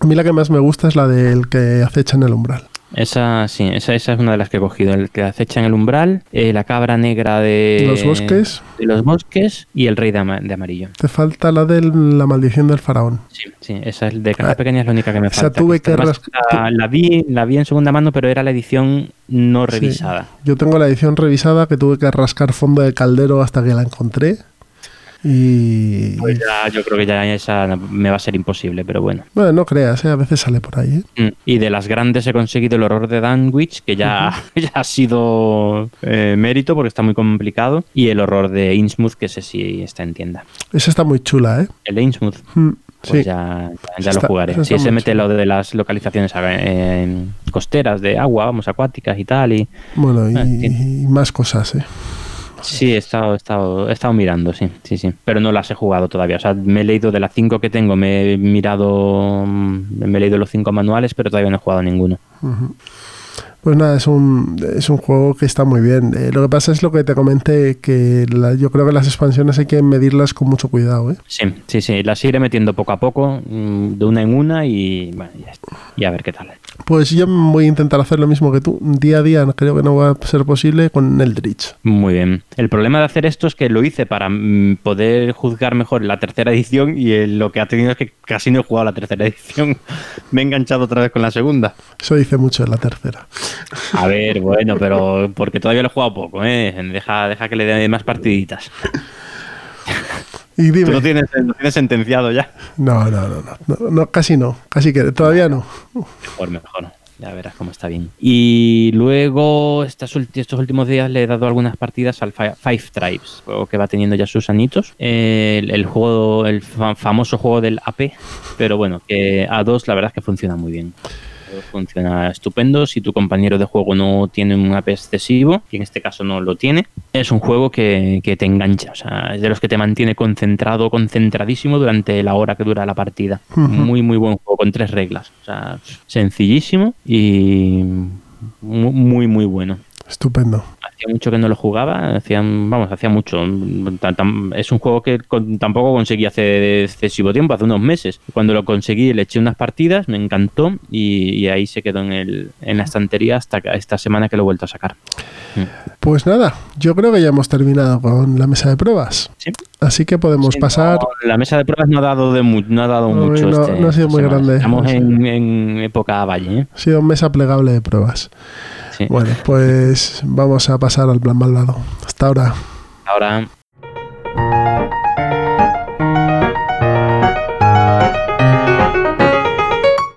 Speaker 1: a mí la que más me gusta es la del que acecha en el umbral.
Speaker 2: Esa sí, esa, esa, es una de las que he cogido. El que acecha en el umbral, eh, la cabra negra de
Speaker 1: los bosques.
Speaker 2: De los bosques y el rey de, amarillo.
Speaker 1: Te falta la de la maldición del faraón.
Speaker 2: Sí, sí, esa es de caja ah, pequeña es la única que me falta.
Speaker 1: tuve que,
Speaker 2: la, vi, la vi en segunda mano, pero era la edición no revisada.
Speaker 1: Yo tengo la edición revisada que tuve que rascar fondo de caldero hasta que la encontré. Y.
Speaker 2: Pues ya, yo creo que ya esa me va a ser imposible, pero bueno.
Speaker 1: Bueno, no creas, ¿eh? a veces sale por ahí.
Speaker 2: ¿eh? Mm, y de las grandes he conseguido el horror de Danwich, que ya, ya ha sido eh, mérito porque está muy complicado. Y el horror de Innsmouth, que ese sí está en tienda.
Speaker 1: Esa está muy chula, ¿eh?
Speaker 2: El de Innsmouth. Mm. pues ya, ya lo jugaré. Si se mete lo de las localizaciones costeras de agua, vamos, acuáticas y tal. Y,
Speaker 1: bueno, y, y más cosas, ¿eh?
Speaker 2: Sí, he estado, he estado, he estado mirando, sí, sí, sí. Pero no las he jugado todavía. O sea, me he leído de las cinco que tengo, me he mirado, me he leído los cinco manuales, pero todavía no he jugado ninguno.
Speaker 1: Pues nada, es un, es un juego que está muy bien. Eh, lo que pasa es lo que te comenté, que yo creo que las expansiones hay que medirlas con mucho cuidado. ¿eh?
Speaker 2: Sí, sí, sí, las iré metiendo poco a poco, mm, de una en una y, bueno, y a ver qué tal.
Speaker 1: Pues yo voy a intentar hacer lo mismo que tú. Día a día creo que no va a ser posible con Eldritch.
Speaker 2: Muy bien. El problema de hacer esto es que lo hice para mm, poder juzgar mejor la tercera edición y lo que ha tenido es que casi no he jugado la tercera edición. Me he enganchado otra vez con la segunda.
Speaker 1: Eso dice mucho de la tercera.
Speaker 2: A ver, bueno, pero porque todavía lo he jugado poco, ¿eh? Deja, deja que le dé más partiditas.
Speaker 1: Y dime.
Speaker 2: ¿Tú lo tienes, sentenciado ya?
Speaker 1: No, no, no, no, casi no, casi que todavía no.
Speaker 2: Mejor, mejor. Ya verás cómo está bien. Y luego, estos, estos últimos días le he dado algunas partidas al Five Tribes, juego que va teniendo ya sus anitos. el, juego, el famoso juego del AP, pero bueno, que a dos la verdad es que funciona muy bien funciona estupendo. Si tu compañero de juego no tiene un AP excesivo, y en este caso no lo tiene, es un juego que, te engancha. O sea, es de los que te mantiene concentrado, concentradísimo durante la hora que dura la partida. Muy, muy buen juego, con tres reglas. O sea, sencillísimo y muy, muy bueno.
Speaker 1: Estupendo
Speaker 2: hacía mucho que no lo jugaba, hacían, vamos, hacía mucho. Es un juego que tampoco conseguí hace excesivo tiempo, hace unos meses. Cuando lo conseguí, le eché unas partidas, me encantó y, ahí se quedó en, el, en la estantería hasta esta semana que lo he vuelto a sacar.
Speaker 1: Pues nada, yo creo que ya hemos terminado con la mesa de pruebas. Así que podemos pasar.
Speaker 2: la mesa de pruebas no ha dado, de no ha dado mucho.
Speaker 1: No,
Speaker 2: este
Speaker 1: no ha sido muy grande.
Speaker 2: Estamos en, época valle. ¿eh?
Speaker 1: Ha sido mesa plegable de pruebas. Bueno, pues vamos a pasar al plan malvado. Hasta ahora.
Speaker 2: Ahora.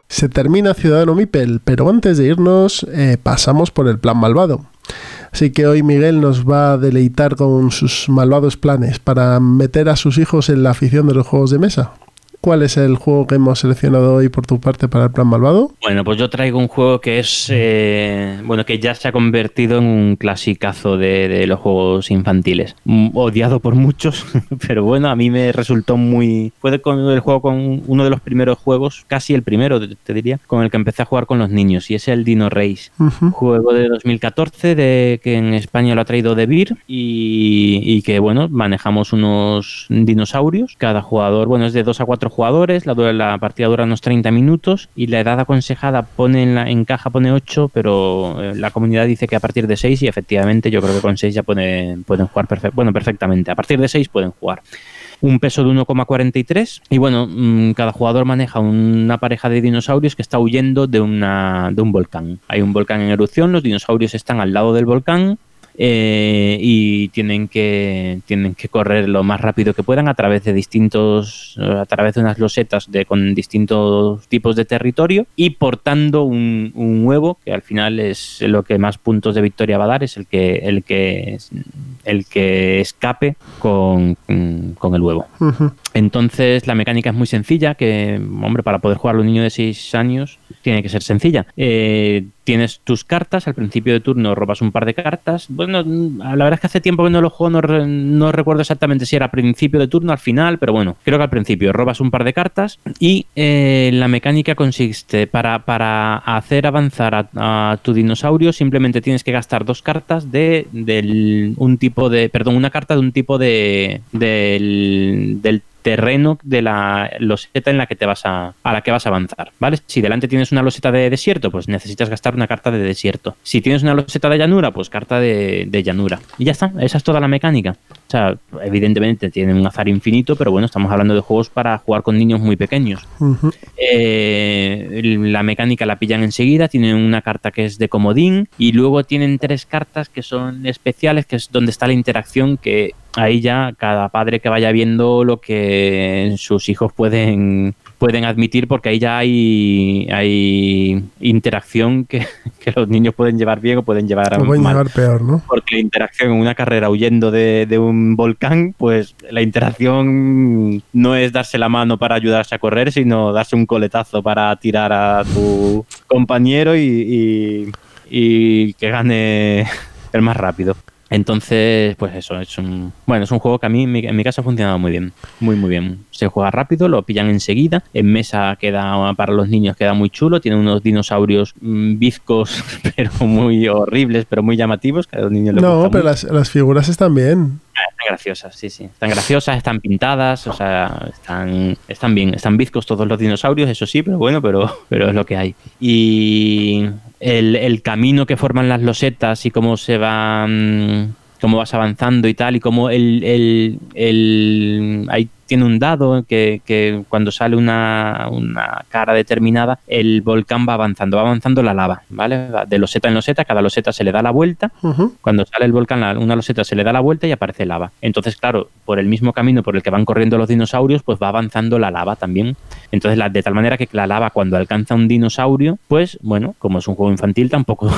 Speaker 1: Se termina Ciudadano Mipel, pero antes de irnos eh, pasamos por el plan malvado. Así que hoy Miguel nos va a deleitar con sus malvados planes para meter a sus hijos en la afición de los juegos de mesa. ¿Cuál es el juego que hemos seleccionado hoy por tu parte para el plan malvado?
Speaker 2: Bueno, pues yo traigo un juego que es, eh, bueno, que ya se ha convertido en un clasicazo de, los juegos infantiles. Mm, odiado por muchos, pero bueno, a mí me resultó muy... Fue el juego con uno de los primeros juegos, casi el primero, te diría, con el que empecé a jugar con los niños, y es el Dino Race. Juego de 2014, de, que en España lo ha traído De Beer, y, y que, bueno, manejamos unos dinosaurios. Cada jugador, bueno, es de 2 a 4 jugadores, la, partida dura unos 30 minutos y la edad aconsejada pone en, la, en caja pone 8, pero eh, la comunidad dice que a partir de 6 y efectivamente yo creo que con 6 ya pueden, pueden jugar bueno, perfectamente. A partir de 6 pueden jugar un peso de 1,43 y bueno, mm, cada jugador maneja una pareja de dinosaurios que está huyendo de, una, de un volcán. Hay un volcán en erupción, los dinosaurios están al lado del volcán, eh, y tienen que, tienen que correr lo más rápido que puedan a través de distintos, a través de unas losetas de, con distintos tipos de territorio y portando un, huevo que al final es lo que más puntos de victoria va a dar, es el que, el que, el que escape con, con el huevo. Entonces la mecánica es muy sencilla, que hombre, para poder jugar a un niño de 6 años tiene que ser sencilla. Eh, tienes tus cartas, al principio de turno robas un par de cartas. Bueno, la verdad es que hace tiempo que no lo juego, no, recuerdo exactamente si era a principio de turno, al final, pero bueno, creo que al principio robas un par de cartas y eh, la mecánica consiste para, para hacer avanzar a, tu dinosaurio simplemente tienes que gastar dos cartas de del, un tipo de, perdón, una carta de un tipo de del, del terreno de la loseta en la que te vas a, a la que vas a avanzar, ¿vale? Si delante tienes una loseta de desierto, pues necesitas gastar una carta de desierto. Si tienes una loseta de llanura, pues carta de, llanura. Y ya está, esa es toda la mecánica. O sea, evidentemente tiene un azar infinito, pero bueno, estamos hablando de juegos para jugar con niños muy pequeños. Eh, la mecánica la pillan enseguida, tienen una carta que es de comodín y luego tienen tres cartas que son especiales, que es donde está la interacción que ahí ya cada padre que vaya viendo lo que sus hijos pueden pueden admitir porque ahí ya hay, hay interacción que, los niños pueden llevar bien o pueden llevar
Speaker 1: o pueden llevar peor, ¿no?
Speaker 2: Porque la interacción en una carrera huyendo de, de, un volcán, pues la interacción no es darse la mano para ayudarse a correr, sino darse un coletazo para tirar a tu compañero y, y que gane el más rápido. Entonces, pues eso, es un, bueno, es un juego que a mí en mi, casa ha funcionado muy bien, muy muy bien. Se juega rápido, lo pillan enseguida, en mesa queda para los niños queda muy chulo, tiene unos dinosaurios mm, bizcos, pero muy horribles, pero muy llamativos, que a los niños
Speaker 1: No, pero las, las, figuras están bien.
Speaker 2: Están graciosas, sí, sí. Están graciosas, están pintadas, o sea, están, están bien. Están bizcos todos los dinosaurios, eso sí, pero bueno, pero, pero es lo que hay. Y el, camino que forman las losetas y cómo se van cómo vas avanzando y tal, y cómo el, el, el ahí tiene un dado que, que cuando sale una, una, cara determinada, el volcán va avanzando, va avanzando la lava, ¿vale? De loseta en loseta, cada loseta se le da la vuelta, cuando sale el volcán, una loseta se le da la vuelta y aparece lava. Entonces, claro, por el mismo camino por el que van corriendo los dinosaurios, pues va avanzando la lava también. Entonces, la, de tal manera que la lava cuando alcanza un dinosaurio, pues bueno, como es un juego infantil, tampoco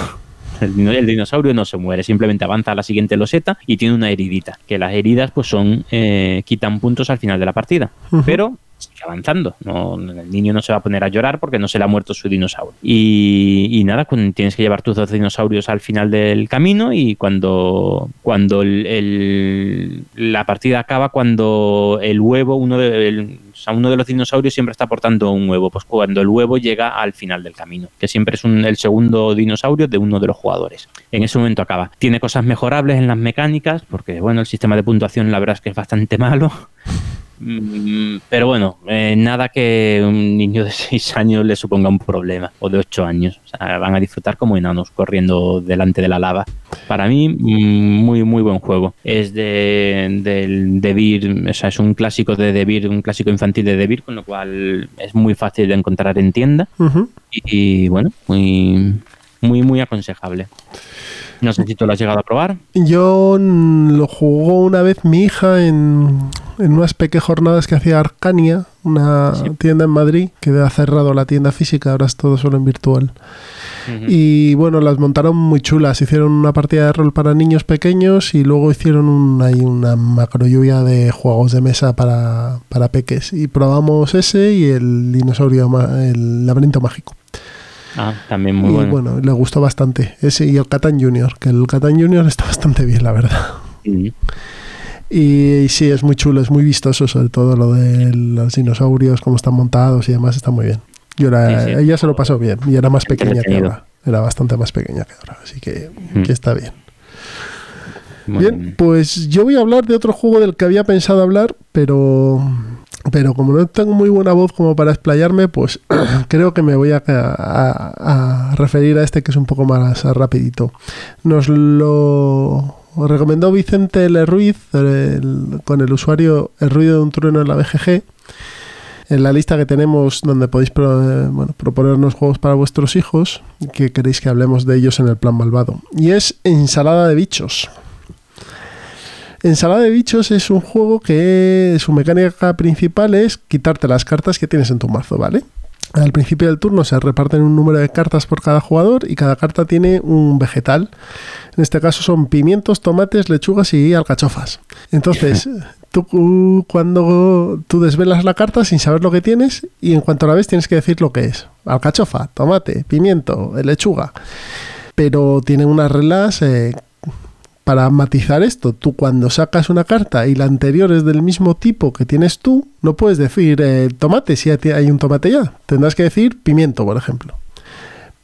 Speaker 2: el, dinosaurio no se muere, simplemente avanza a la siguiente loseta y tiene una heridita. Que las heridas pues son eh, quitan puntos al final de la partida. Pero sigue avanzando. No, el niño no se va a poner a llorar porque no se le ha muerto su dinosaurio. Y, nada, tienes que llevar tus dos dinosaurios al final del camino y cuando, cuando la partida acaba, cuando el huevo, uno de, uno de los dinosaurios siempre está aportando un huevo, pues cuando el huevo llega al final del camino, que siempre es el segundo dinosaurio de uno de los jugadores. En ese momento acaba. Tiene cosas mejorables en las mecánicas, porque bueno, el sistema de puntuación la verdad es que es bastante malo. Mm, pero bueno, eh, nada que un niño de 6 años le suponga un problema, o de 8 años. O sea, van a disfrutar como enanos corriendo delante de la lava. Para mí, mm, muy, muy buen juego. Es de, del Debir, o sea, es un clásico de Debir, un clásico infantil de Debir, con lo cual es muy fácil de encontrar en tienda. y, y, bueno, muy, muy, muy aconsejable. No sé si tú lo has llegado a probar.
Speaker 1: Yo lo jugó una vez mi hija en, en unas pequeñas jornadas que hacía Arcania, una tienda en Madrid, que ha cerrado la tienda física, ahora es todo solo en virtual. Y bueno, las montaron muy chulas. Hicieron una partida de rol para niños pequeños y luego hicieron ahí una macro lluvia de juegos de mesa para, para peques. Y probamos ese y el dinosaurio, el laberinto mágico.
Speaker 2: Ah, también muy
Speaker 1: y, bueno. le gustó bastante. Ese y el Catan Junior, que el Catan Junior está bastante bien, la verdad. Y, sí, es muy chulo, es muy vistoso, sobre todo lo de los dinosaurios, cómo están montados y demás, está muy bien. Yo Ella se lo pasó bien y era más pequeña que ahora. Era bastante más pequeña que ahora, así que, que está bien. bien, pues yo voy a hablar de otro juego del que había pensado hablar, pero pero como no tengo muy buena voz como para explayarme, pues creo que me voy a, referir a este que es un poco más rapidito. Nos lo recomendó Vicente L. Ruiz con el usuario El ruido de un trueno en la BGG. En la lista que tenemos donde podéis proponernos juegos para vuestros hijos, que queréis que hablemos de ellos en el plan malvado. Y es Ensalada de Bichos. Ensalada de bichos es un juego que su mecánica principal es quitarte las cartas que tienes en tu mazo, ¿vale? Al principio del turno se reparten un número de cartas por cada jugador y cada carta tiene un vegetal. En este caso son pimientos, tomates, lechugas y alcachofas. Entonces, tú cuando tú desvelas la carta sin saber lo que tienes y en cuanto la ves tienes que decir lo que es. Alcachofa, tomate, pimiento, lechuga. Pero tiene unas reglas eh, para matizar esto, tú cuando sacas una carta y la anterior es del mismo tipo que tienes tú, no puedes decir eh, tomate si hay un tomate ya. Tendrás que decir pimiento, por ejemplo.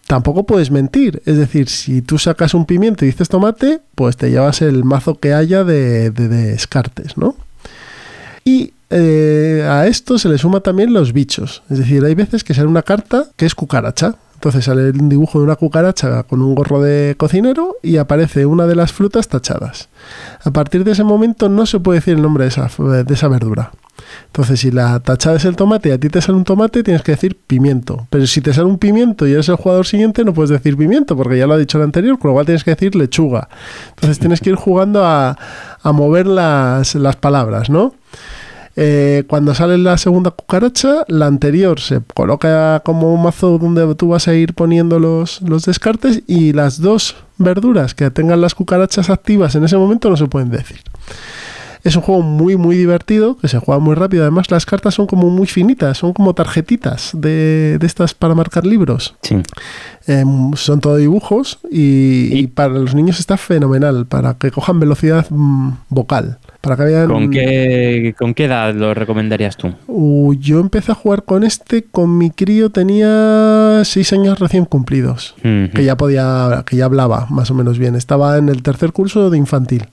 Speaker 1: Tampoco puedes mentir. Es decir, si tú sacas un pimiento y dices tomate, pues te llevas el mazo que haya de, descartes, ¿no? Y eh, a esto se le suma también los bichos. Es decir, hay veces que sale una carta que es cucaracha. Entonces sale un dibujo de una cucaracha con un gorro de cocinero y aparece una de las frutas tachadas. A partir de ese momento no se puede decir el nombre de esa, de esa verdura. Entonces, si la tachada es el tomate y a ti te sale un tomate, tienes que decir pimiento. Pero si te sale un pimiento y eres el jugador siguiente, no puedes decir pimiento, porque ya lo ha dicho el anterior, con lo cual tienes que decir lechuga. Entonces tienes que ir jugando a, a mover las, las palabras, ¿no? Eh, cuando sale la segunda cucaracha, la anterior se coloca como un mazo donde tú vas a ir poniendo los, los descartes y las dos verduras que tengan las cucarachas activas en ese momento no se pueden decir. Es un juego muy, muy divertido, que se juega muy rápido. Además, las cartas son como muy finitas, son como tarjetitas de, de estas para marcar libros.
Speaker 2: Sí.
Speaker 1: Em, son todo dibujos y, para los niños está fenomenal, para que cojan velocidad mm, vocal. Para que vean...
Speaker 2: ¿Con qué, ¿Con qué edad lo recomendarías tú?
Speaker 1: Uh, yo empecé a jugar con este, con mi crío tenía seis años recién cumplidos, que ya podía, que ya hablaba más o menos bien. Estaba en el tercer curso de infantil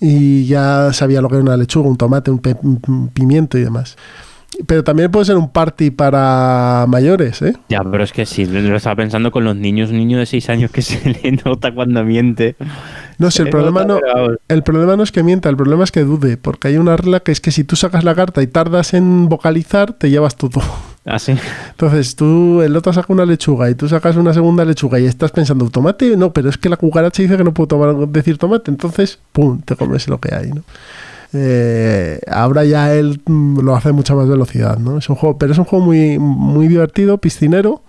Speaker 1: y ya sabía lo que era una lechuga, un tomate, un, pimiento y demás. Pero también puede ser un party para mayores, ¿eh?
Speaker 2: Ya, pero es que sí, lo estaba pensando con los niños, un niño de 6 años que se le nota cuando miente.
Speaker 1: No sé, el problema no, el problema no es que mienta, el problema es que dude, porque hay una regla que es que si tú sacas la carta y tardas en vocalizar, te llevas todo.
Speaker 2: ¿Ah?
Speaker 1: Entonces tú, el otro saca una lechuga y tú sacas una segunda lechuga y estás pensando, ¿tomate? No, pero es que la cucaracha dice que no puedo tomar, decir tomate, entonces, ¡pum!, te comes lo que hay, ¿no? Eh, ahora ya él mm, lo hace a mucha más velocidad, ¿no? Es un juego, pero es un juego muy, muy divertido, piscinero,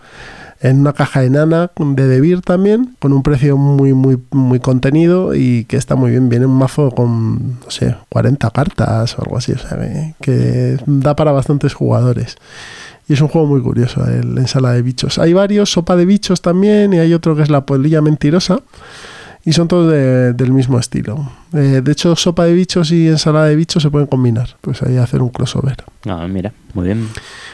Speaker 1: en una caja enana de Debir también, con un precio muy, muy, muy contenido y que está muy bien. Viene un mazo con, no sé, 40 cartas o algo así, o sea, que, da para bastantes jugadores. Y es un juego muy curioso, el ensalada de bichos. Hay varios, sopa de bichos también, y hay otro que es la polilla mentirosa y son todos del mismo estilo. Eh, de hecho, sopa de bichos y ensalada de bichos se pueden combinar. Pues ahí hacer un crossover.
Speaker 2: Ah, mira, muy bien.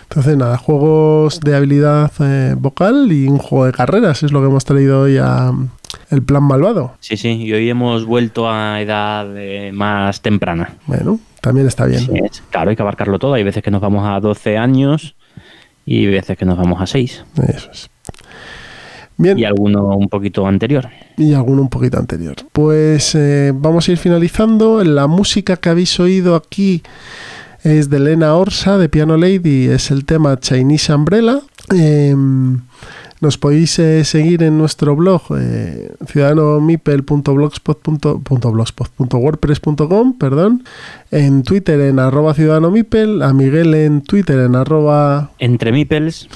Speaker 1: Entonces, nada, juegos de habilidad eh, vocal y un juego de carreras es lo que hemos traído hoy a el plan malvado.
Speaker 2: Sí, sí, y hoy hemos vuelto a edad eh, más temprana.
Speaker 1: Bueno, también está bien.
Speaker 2: claro, hay que abarcarlo todo. Hay veces que nos vamos a 12 años y veces que nos vamos a 6.
Speaker 1: Eso es.
Speaker 2: Y alguno un poquito anterior.
Speaker 1: Y alguno un poquito anterior. Pues eh, vamos a ir finalizando. La música que habéis oído aquí es de Lena Orsa, de Piano Lady, es el tema Chinese Umbrella. Em, nos podéis eh, seguir en nuestro blog eh, ciudadanomipel.blogspot.wordpress.com, perdón, en Twitter en arroba ciudadanomipel, a Miguel en Twitter en arroba
Speaker 2: entre mipels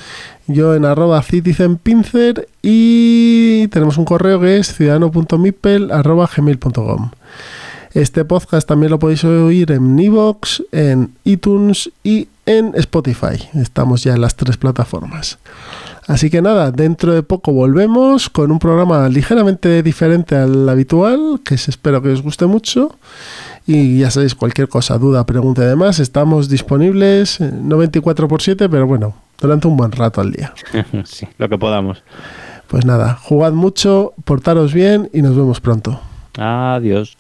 Speaker 1: yo en arroba citizenpincer y tenemos un correo que es ciudadano.mipel arroba gmail.com. Este podcast también lo podéis oír en Nivox, en iTunes y en Spotify. Estamos ya en las tres plataformas. Así que nada, dentro de poco volvemos con un programa ligeramente diferente al habitual, que espero que os guste mucho. Y ya sabéis, cualquier cosa, duda, pregunta y demás, estamos disponibles, no 24 por 7, pero bueno, durante un buen rato al día.
Speaker 2: sí, lo que podamos.
Speaker 1: Pues nada, jugad mucho, portaros bien y nos vemos pronto.
Speaker 2: Adiós.